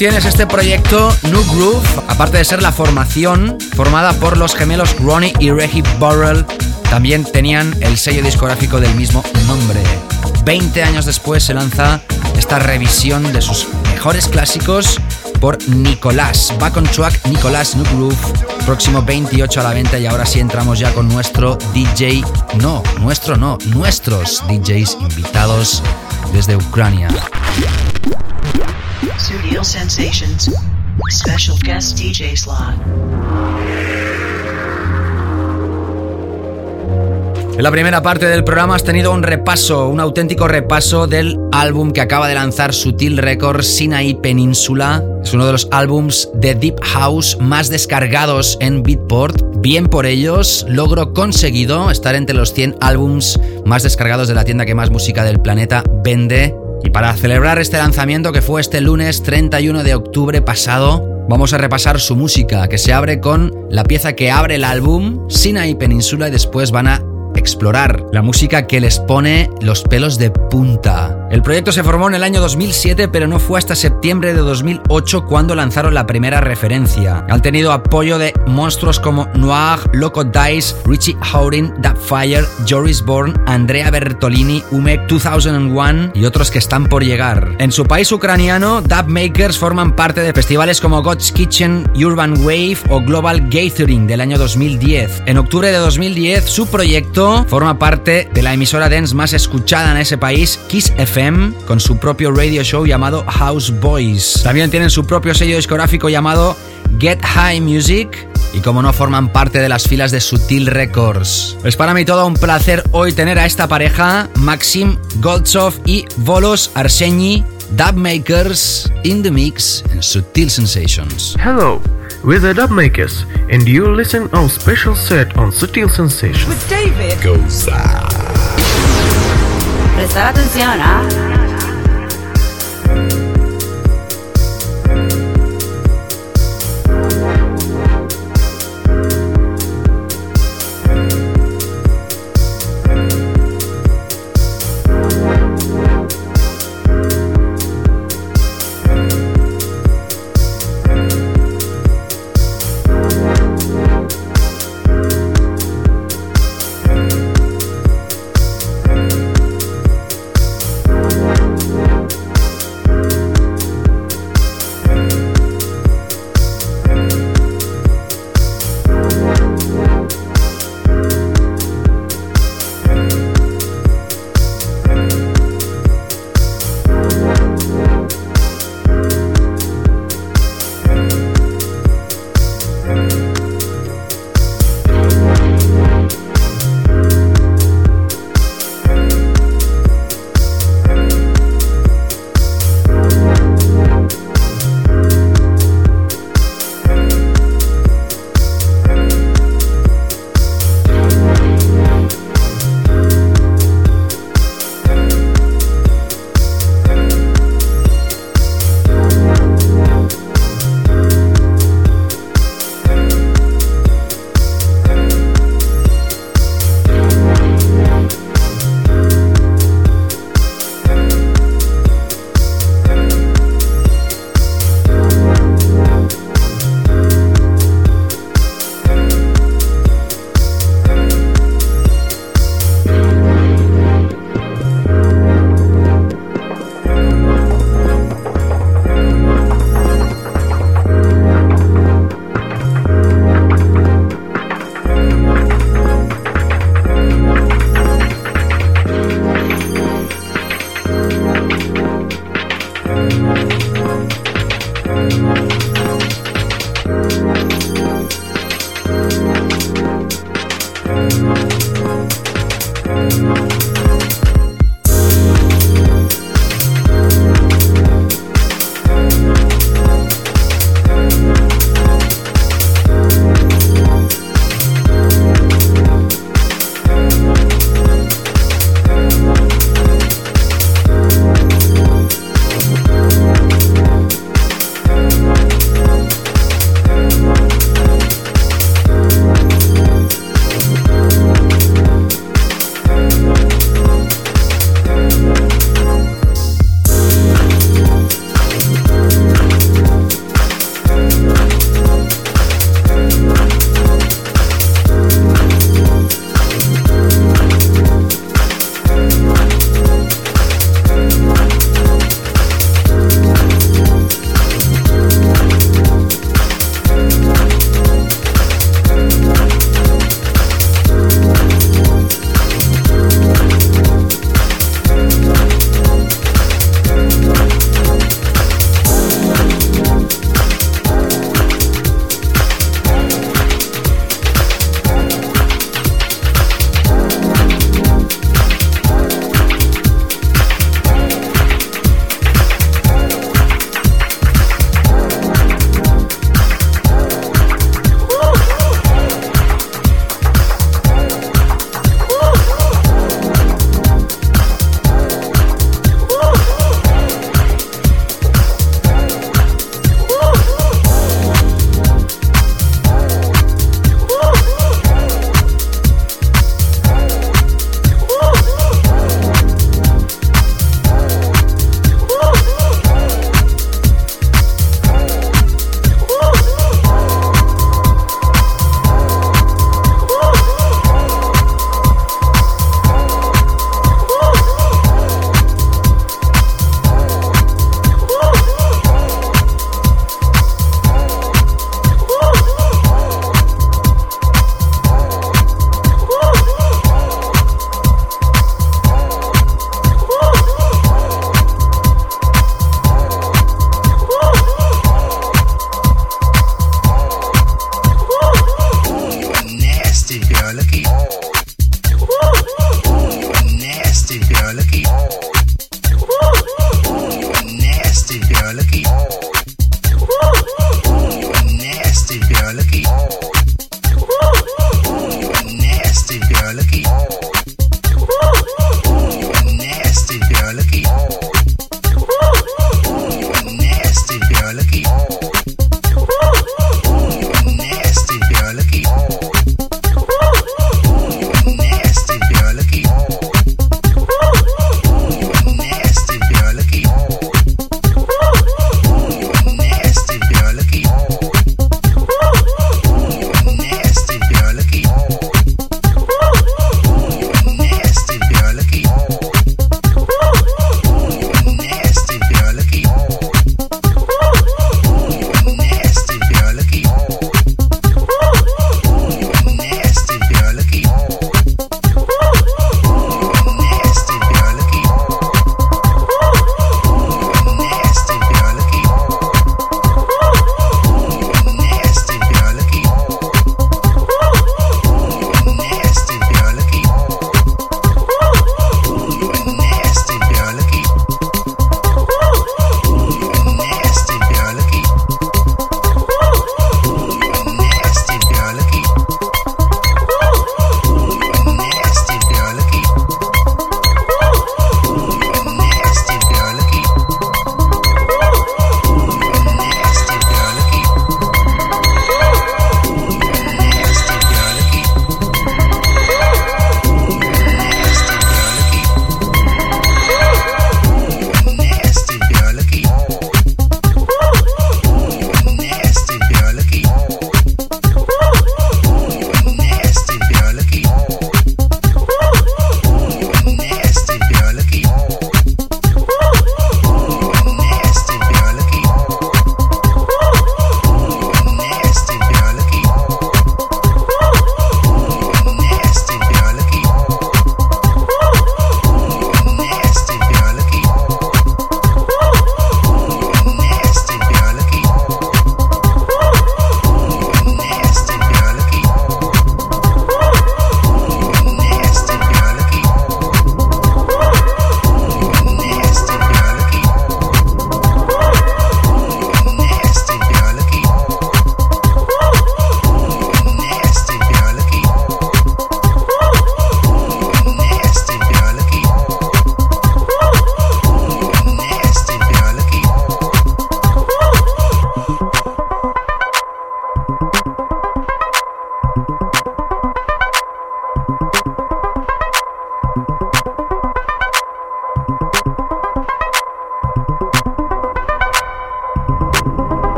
Tienes este proyecto New Groove, aparte de ser la formación formada por los gemelos Ronnie y Reggie Burrell, también tenían el sello discográfico del mismo nombre. 20 años después se lanza esta revisión de sus mejores clásicos por Nicolás. Back on track, Nicolás New Groove, próximo 28 a la venta y ahora sí entramos ya con nuestro DJ, no, nuestro no, nuestros DJs invitados desde Ucrania. Studio Sensations. Special guest DJ slot. En la primera parte del programa has tenido un repaso, un auténtico repaso del álbum que acaba de lanzar Sutil Records, Sinai Península. Es uno de los álbums de Deep House más descargados en Beatport. Bien por ellos, logro conseguido estar entre los 100 álbums más descargados de la tienda que más música del planeta vende. Y para celebrar este lanzamiento que fue este lunes 31 de octubre pasado, vamos a repasar su música, que se abre con la pieza que abre el álbum, Sinai Península, y después van a explorar la música que les pone los pelos de punta. El proyecto se formó en el año 2007, pero no fue hasta septiembre de 2008 cuando lanzaron la primera referencia. Han tenido apoyo de monstruos como Noir, Loco Dice, Richie Howden, Fire, Joris Bourne, Andrea Bertolini, Umek 2001 y otros que están por llegar. En su país ucraniano, Dub Makers forman parte de festivales como God's Kitchen, Urban Wave o Global Gathering del año 2010. En octubre de 2010, su proyecto forma parte de la emisora dance más escuchada en ese país, Kiss FM con su propio radio show llamado House Boys. También tienen su propio sello discográfico llamado Get High Music y como no forman parte de las filas de Sutil Records. Es para mí todo un placer hoy tener a esta pareja, Maxim Goldsov y Volos Arsenyi, Dubmakers in the mix en Sutil Sensations. Hello, we're the Dubmakers, and you listen our special set on Sutil Sensations. With David Goza. Prestar atención, ¿ah?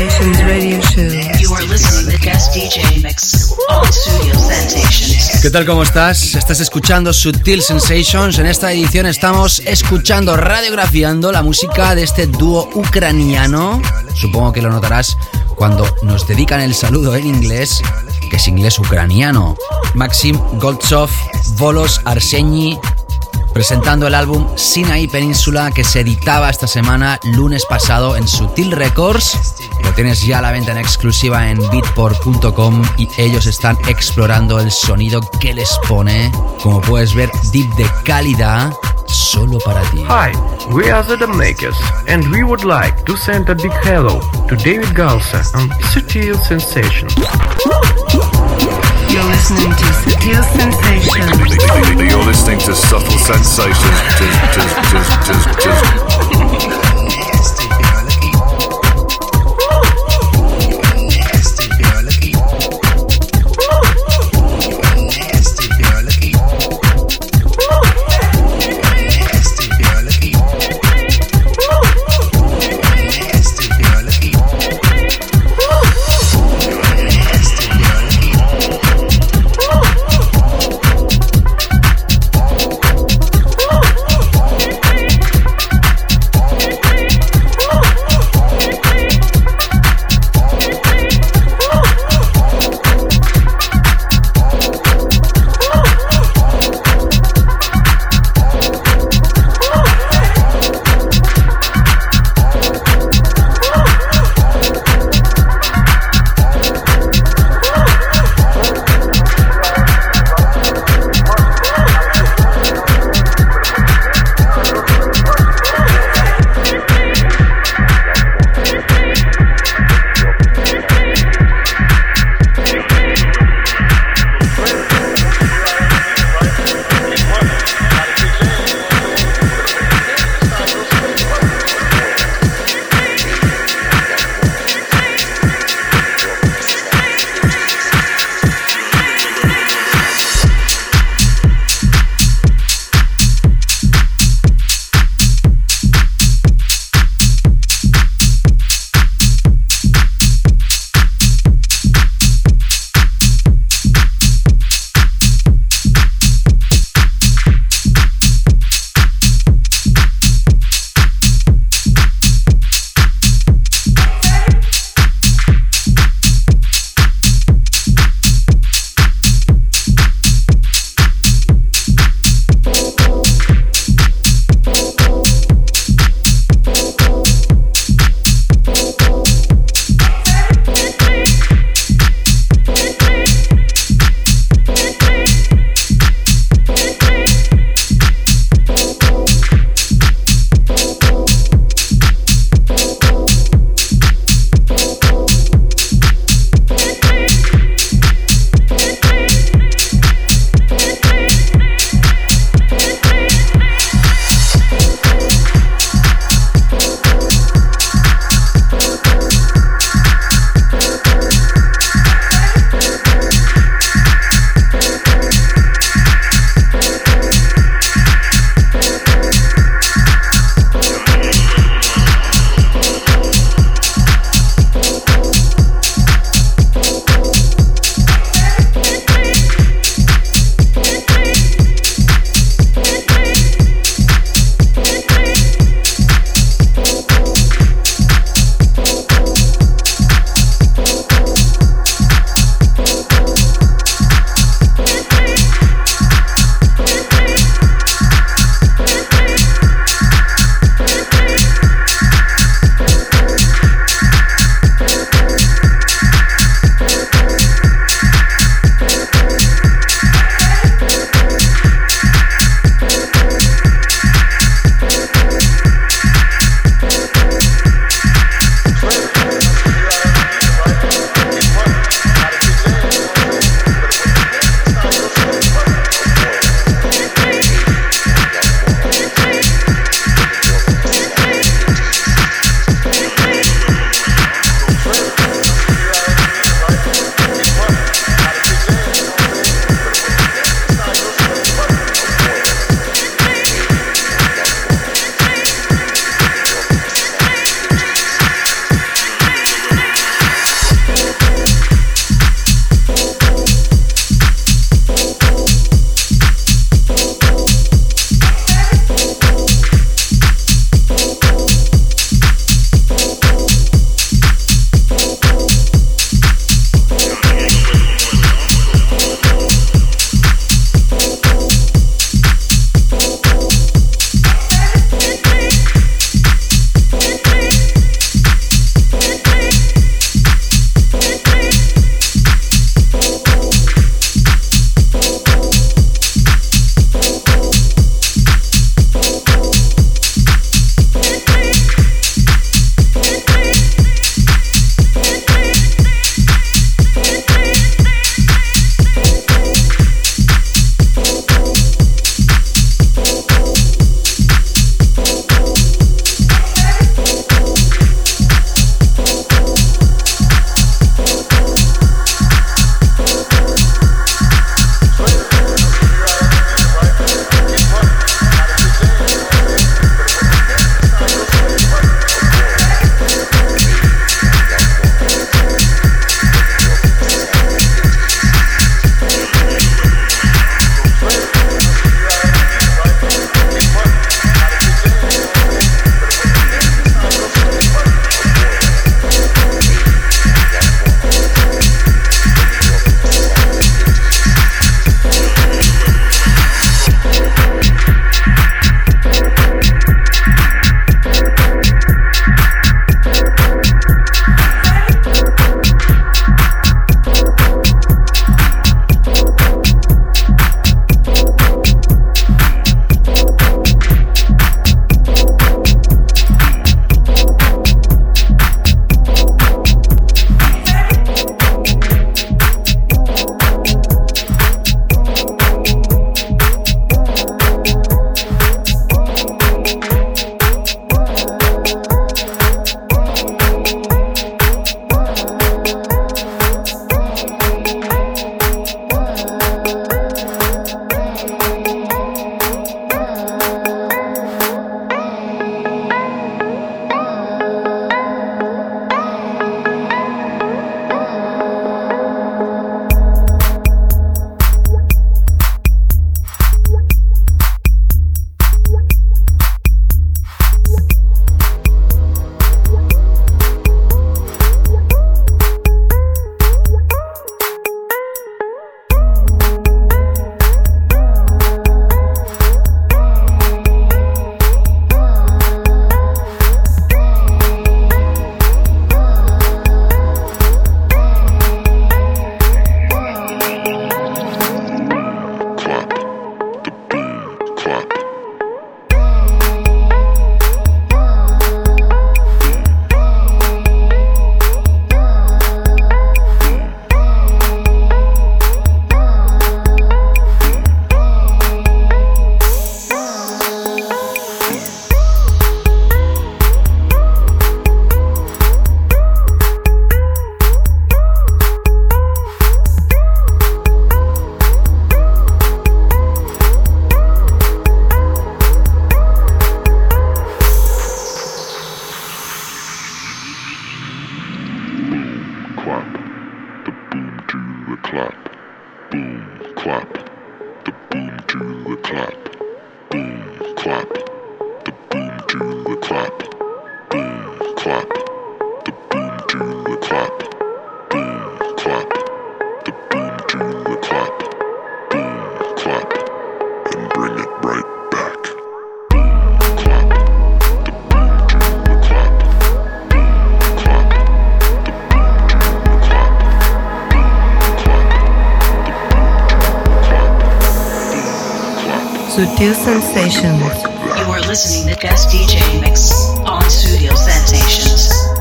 Sensations Radio Show. You are listening to guest DJ mix on Studio Sensations. ¿Qué tal? ¿Cómo estás? Estás escuchando Sutil Sensations. En esta edición estamos escuchando, radiografiando la música de este dúo ucraniano. Supongo que lo notarás cuando nos dedican el saludo en inglés, que es inglés ucraniano. Maxim Goltsov, Volos Arsenyi, presentando el álbum Sinai Península que se editaba esta semana, lunes pasado, en Sutil Records. Tienes ya a la venta en exclusiva en beatport.com y ellos están explorando el sonido que les pone, como puedes ver, deep de calidad, solo para ti. Hi, we are the Makers, and we would like to send a big hello to David Galsa on Sutil Sensations. You're listening to Sutil Sensations. You're listening to Subtle Sensations.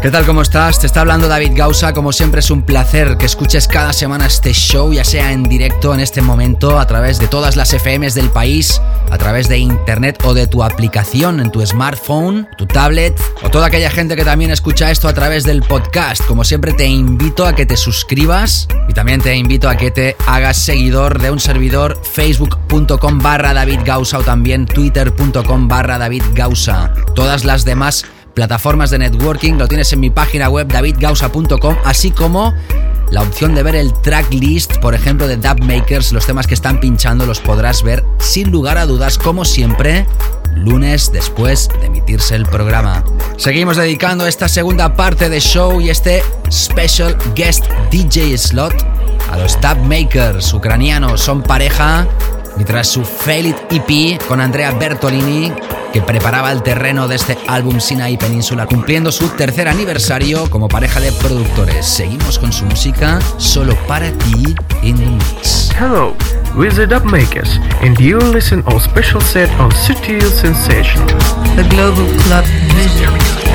¿Qué tal? ¿Cómo estás? Te está hablando David Gausa. Como siempre es un placer que escuches cada semana este show, ya sea en directo en este momento, a través de todas las FMs del país, a través de internet o de tu aplicación en tu smartphone, tu tablet, o toda aquella gente que también escucha esto a través del podcast. Como siempre te invito a que te suscribas y también te invito a que te hagas seguidor de un servidor facebook.com barra David Gausa o también twitter.com barra David Gausa. Todas las demás plataformas de networking, lo tienes en mi página web davidgausa.com, así como la opción de ver el tracklist, por ejemplo, de Dub Makers, los temas que están pinchando los podrás ver sin lugar a dudas, como siempre, lunes después de emitirse el programa. Seguimos dedicando esta segunda parte de show y este special guest DJ slot a los Dub Makers ucranianos. Son pareja y tras su Fail It EP con Andrea Bertolini, que preparaba el terreno de este álbum Sinai Península, cumpliendo su tercer aniversario como pareja de productores. Seguimos con su música solo para ti in the mix. Hello, we're the Dub Makers, and you listen our special set on Sutil Sensation. The Global Club Vision.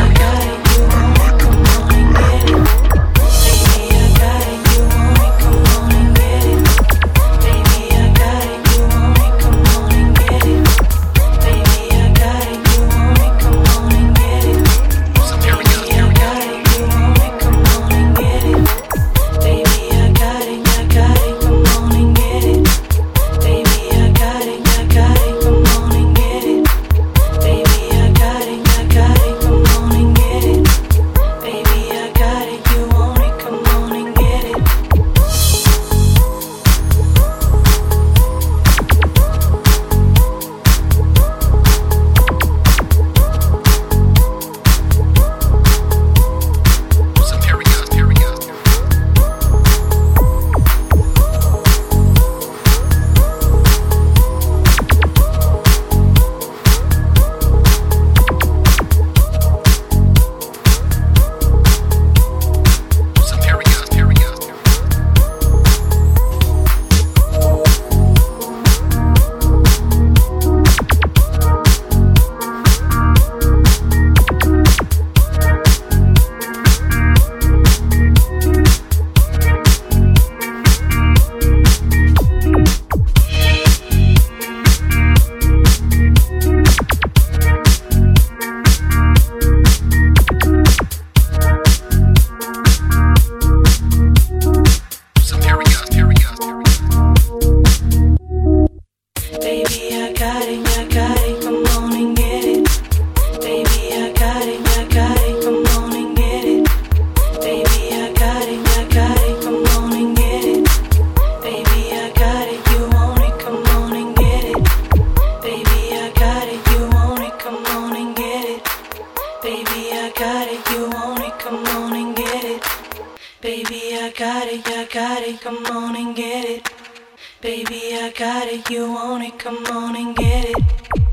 Got it, come on and get it. Baby, I got it, you want it, come on and get it.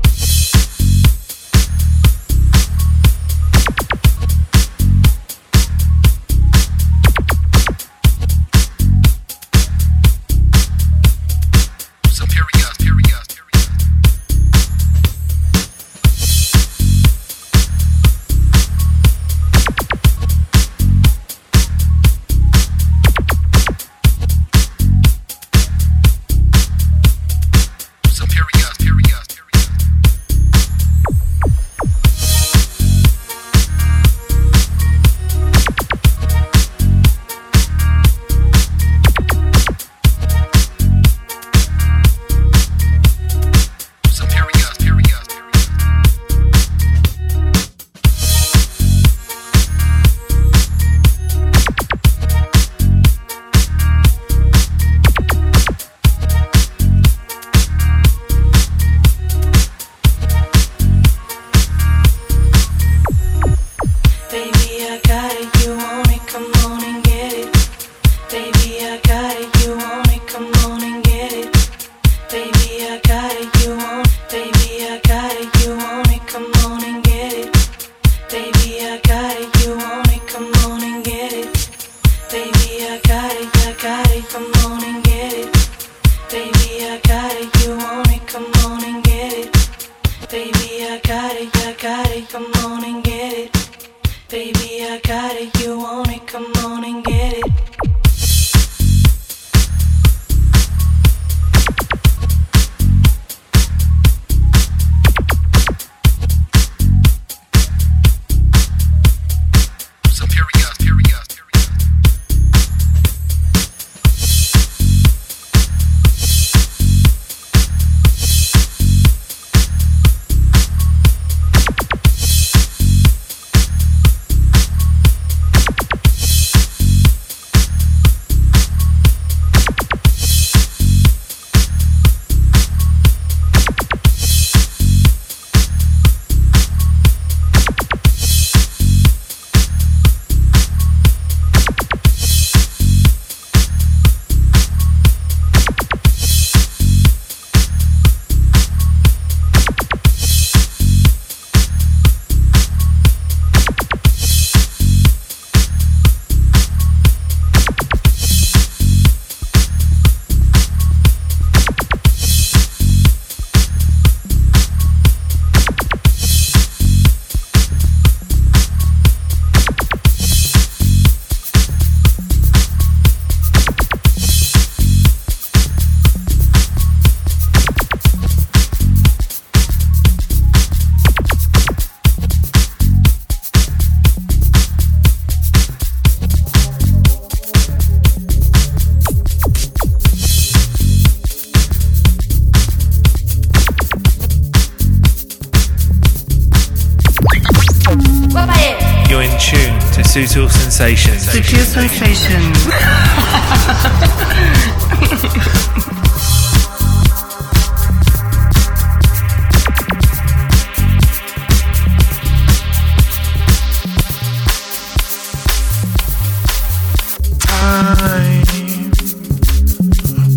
to Sutil Sensations. Sutil Sensations.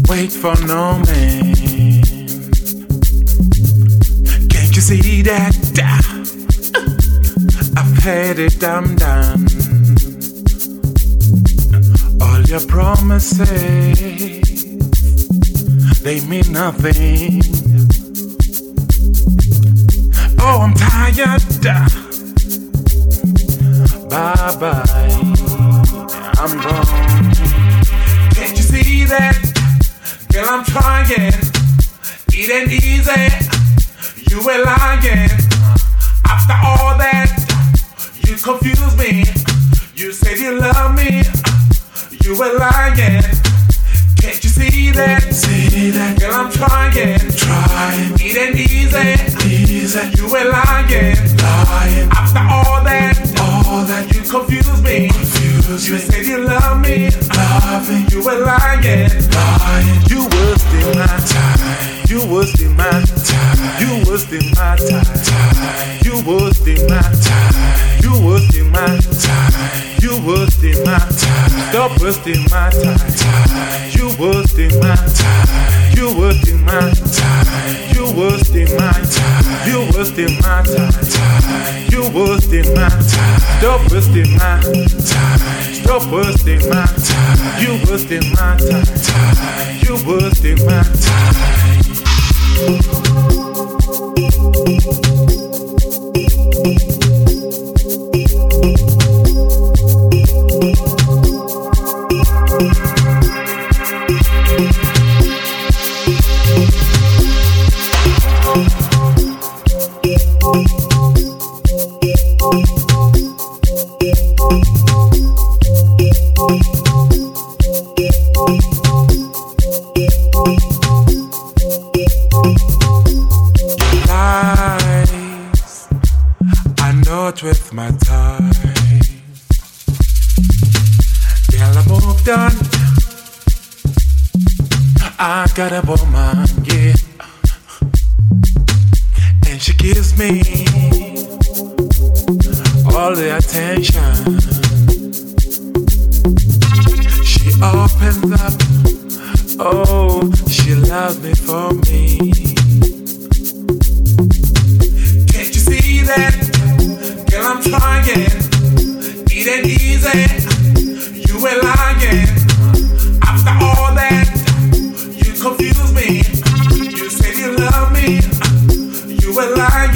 wait for no man. Can't you see that? I've had it, I'm done. they mean nothing.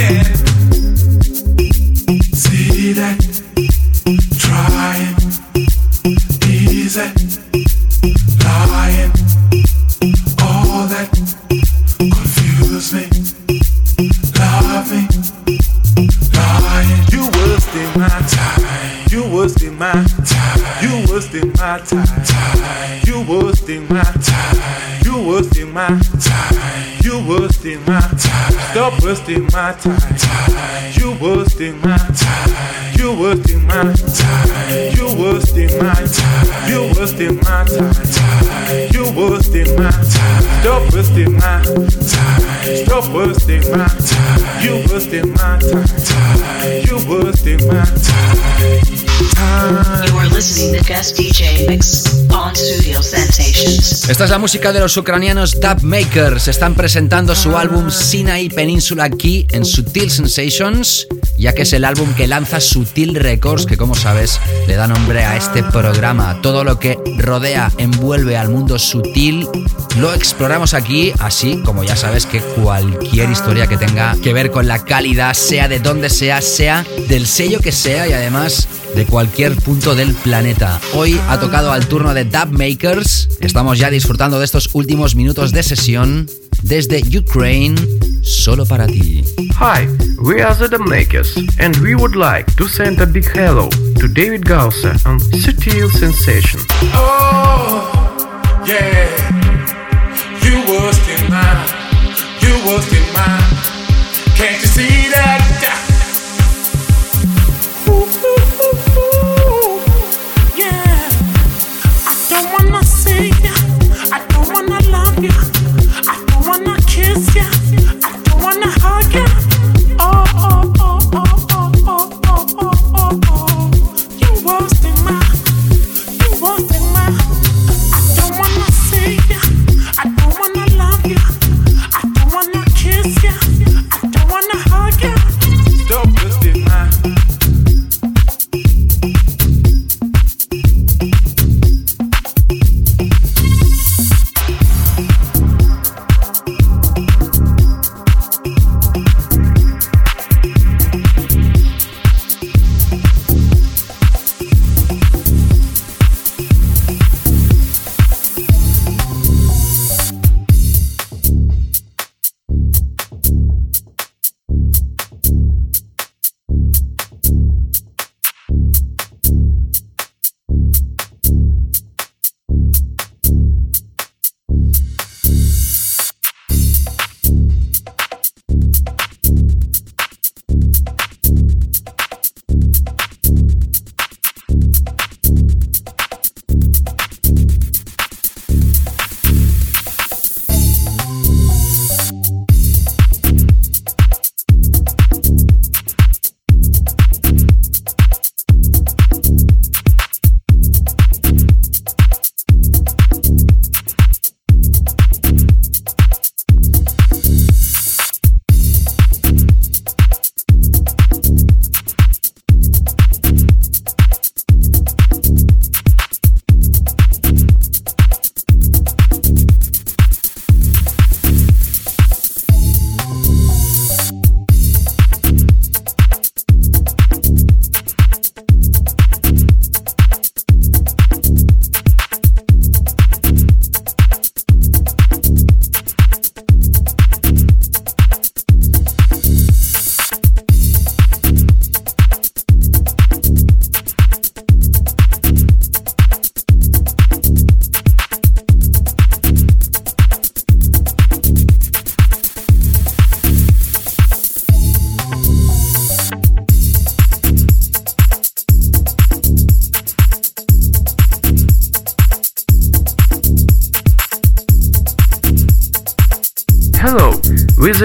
again. Time. Esta es la música de los ucranianos Dub Makers. Están presentando su álbum Sinai Peninsula aquí en Sutil Sensations, ya que es el álbum que lanza Sutil Records, que como sabes le da nombre a este programa. Todo lo que rodea, envuelve al mundo sutil, lo exploramos aquí, así como ya sabes que cualquier historia que tenga que ver con la calidad, sea de donde sea, sea del sello que sea y además de cualquier punto del planeta. Hoy ha tocado al turno de Dub Makers. Estamos ya disfrutando de estos últimos minutos de sesión desde Ukraine, solo para ti. Hi, we are the Dub Makers, and we would like to send a big hello to David Gausa on Sutil Sensation. Oh, yeah. You was in mine. You was in mine. Can't you see that? Ooh, ooh, ooh, I can't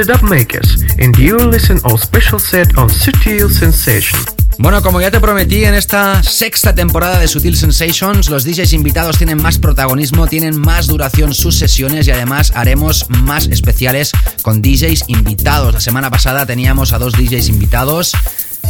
the Dub Makers, and you listen our special set on Sutil Sensation. Bueno, como ya te prometí en esta sexta temporada de Sutil Sensations, los DJs invitados tienen más protagonismo, tienen más duración sus sesiones y además haremos más especiales con DJs invitados. La semana pasada teníamos a dos DJs invitados.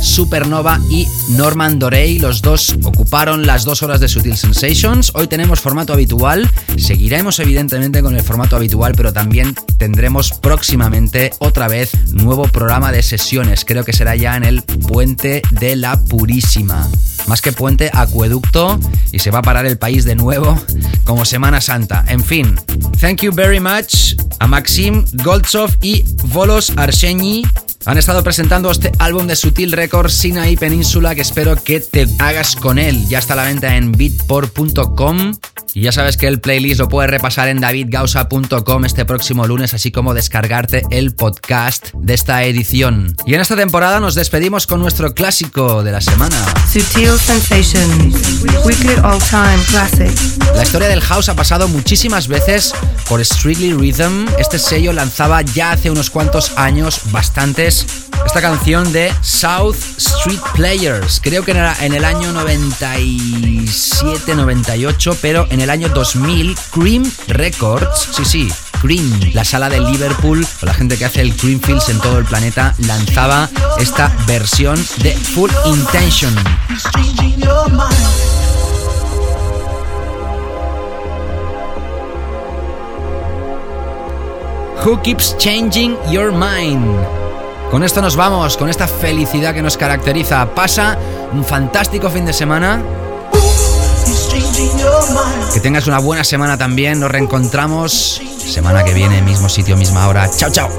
Supernova y Norman Dorey. Los dos ocuparon las dos horas de Sutil Sensations. Hoy tenemos formato habitual. Seguiremos evidentemente con el formato habitual, pero también tendremos próximamente otra vez nuevo programa de sesiones. Creo que será ya en el Puente de la Purísima. Más que puente, acueducto y se va a parar el país de nuevo como Semana Santa. En fin, thank you very much a Maxim Goldsov y Volos Arsenyi han estado presentando este álbum de Sutil Records Sinaí Península que espero que te hagas con él. Ya está a la venta en beatport.com y ya sabes que el playlist lo puedes repasar en davidgausa.com este próximo lunes, así como descargarte el podcast de esta edición. Y en esta temporada nos despedimos con nuestro clásico de la semana. Sutil Sensations, Weekly All Time Classic. La historia del house ha pasado muchísimas veces por Strictly Rhythm. Este sello lanzaba ya hace unos cuantos años, bastantes, esta canción de South Street Players. Creo que era en el año 97-98, pero en el año 2000, Cream Records, sí, sí, Cream, la sala de Liverpool, o la gente que hace el Creamfields en todo el planeta, lanzaba esta versión de Full Intention. Who Keeps Changing Your Mind? Con esto nos vamos, con esta felicidad que nos caracteriza. Pasa un fantástico fin de semana. Que tengas una buena semana también. Nos reencontramos semana que viene, mismo sitio, misma hora. Chao, chao.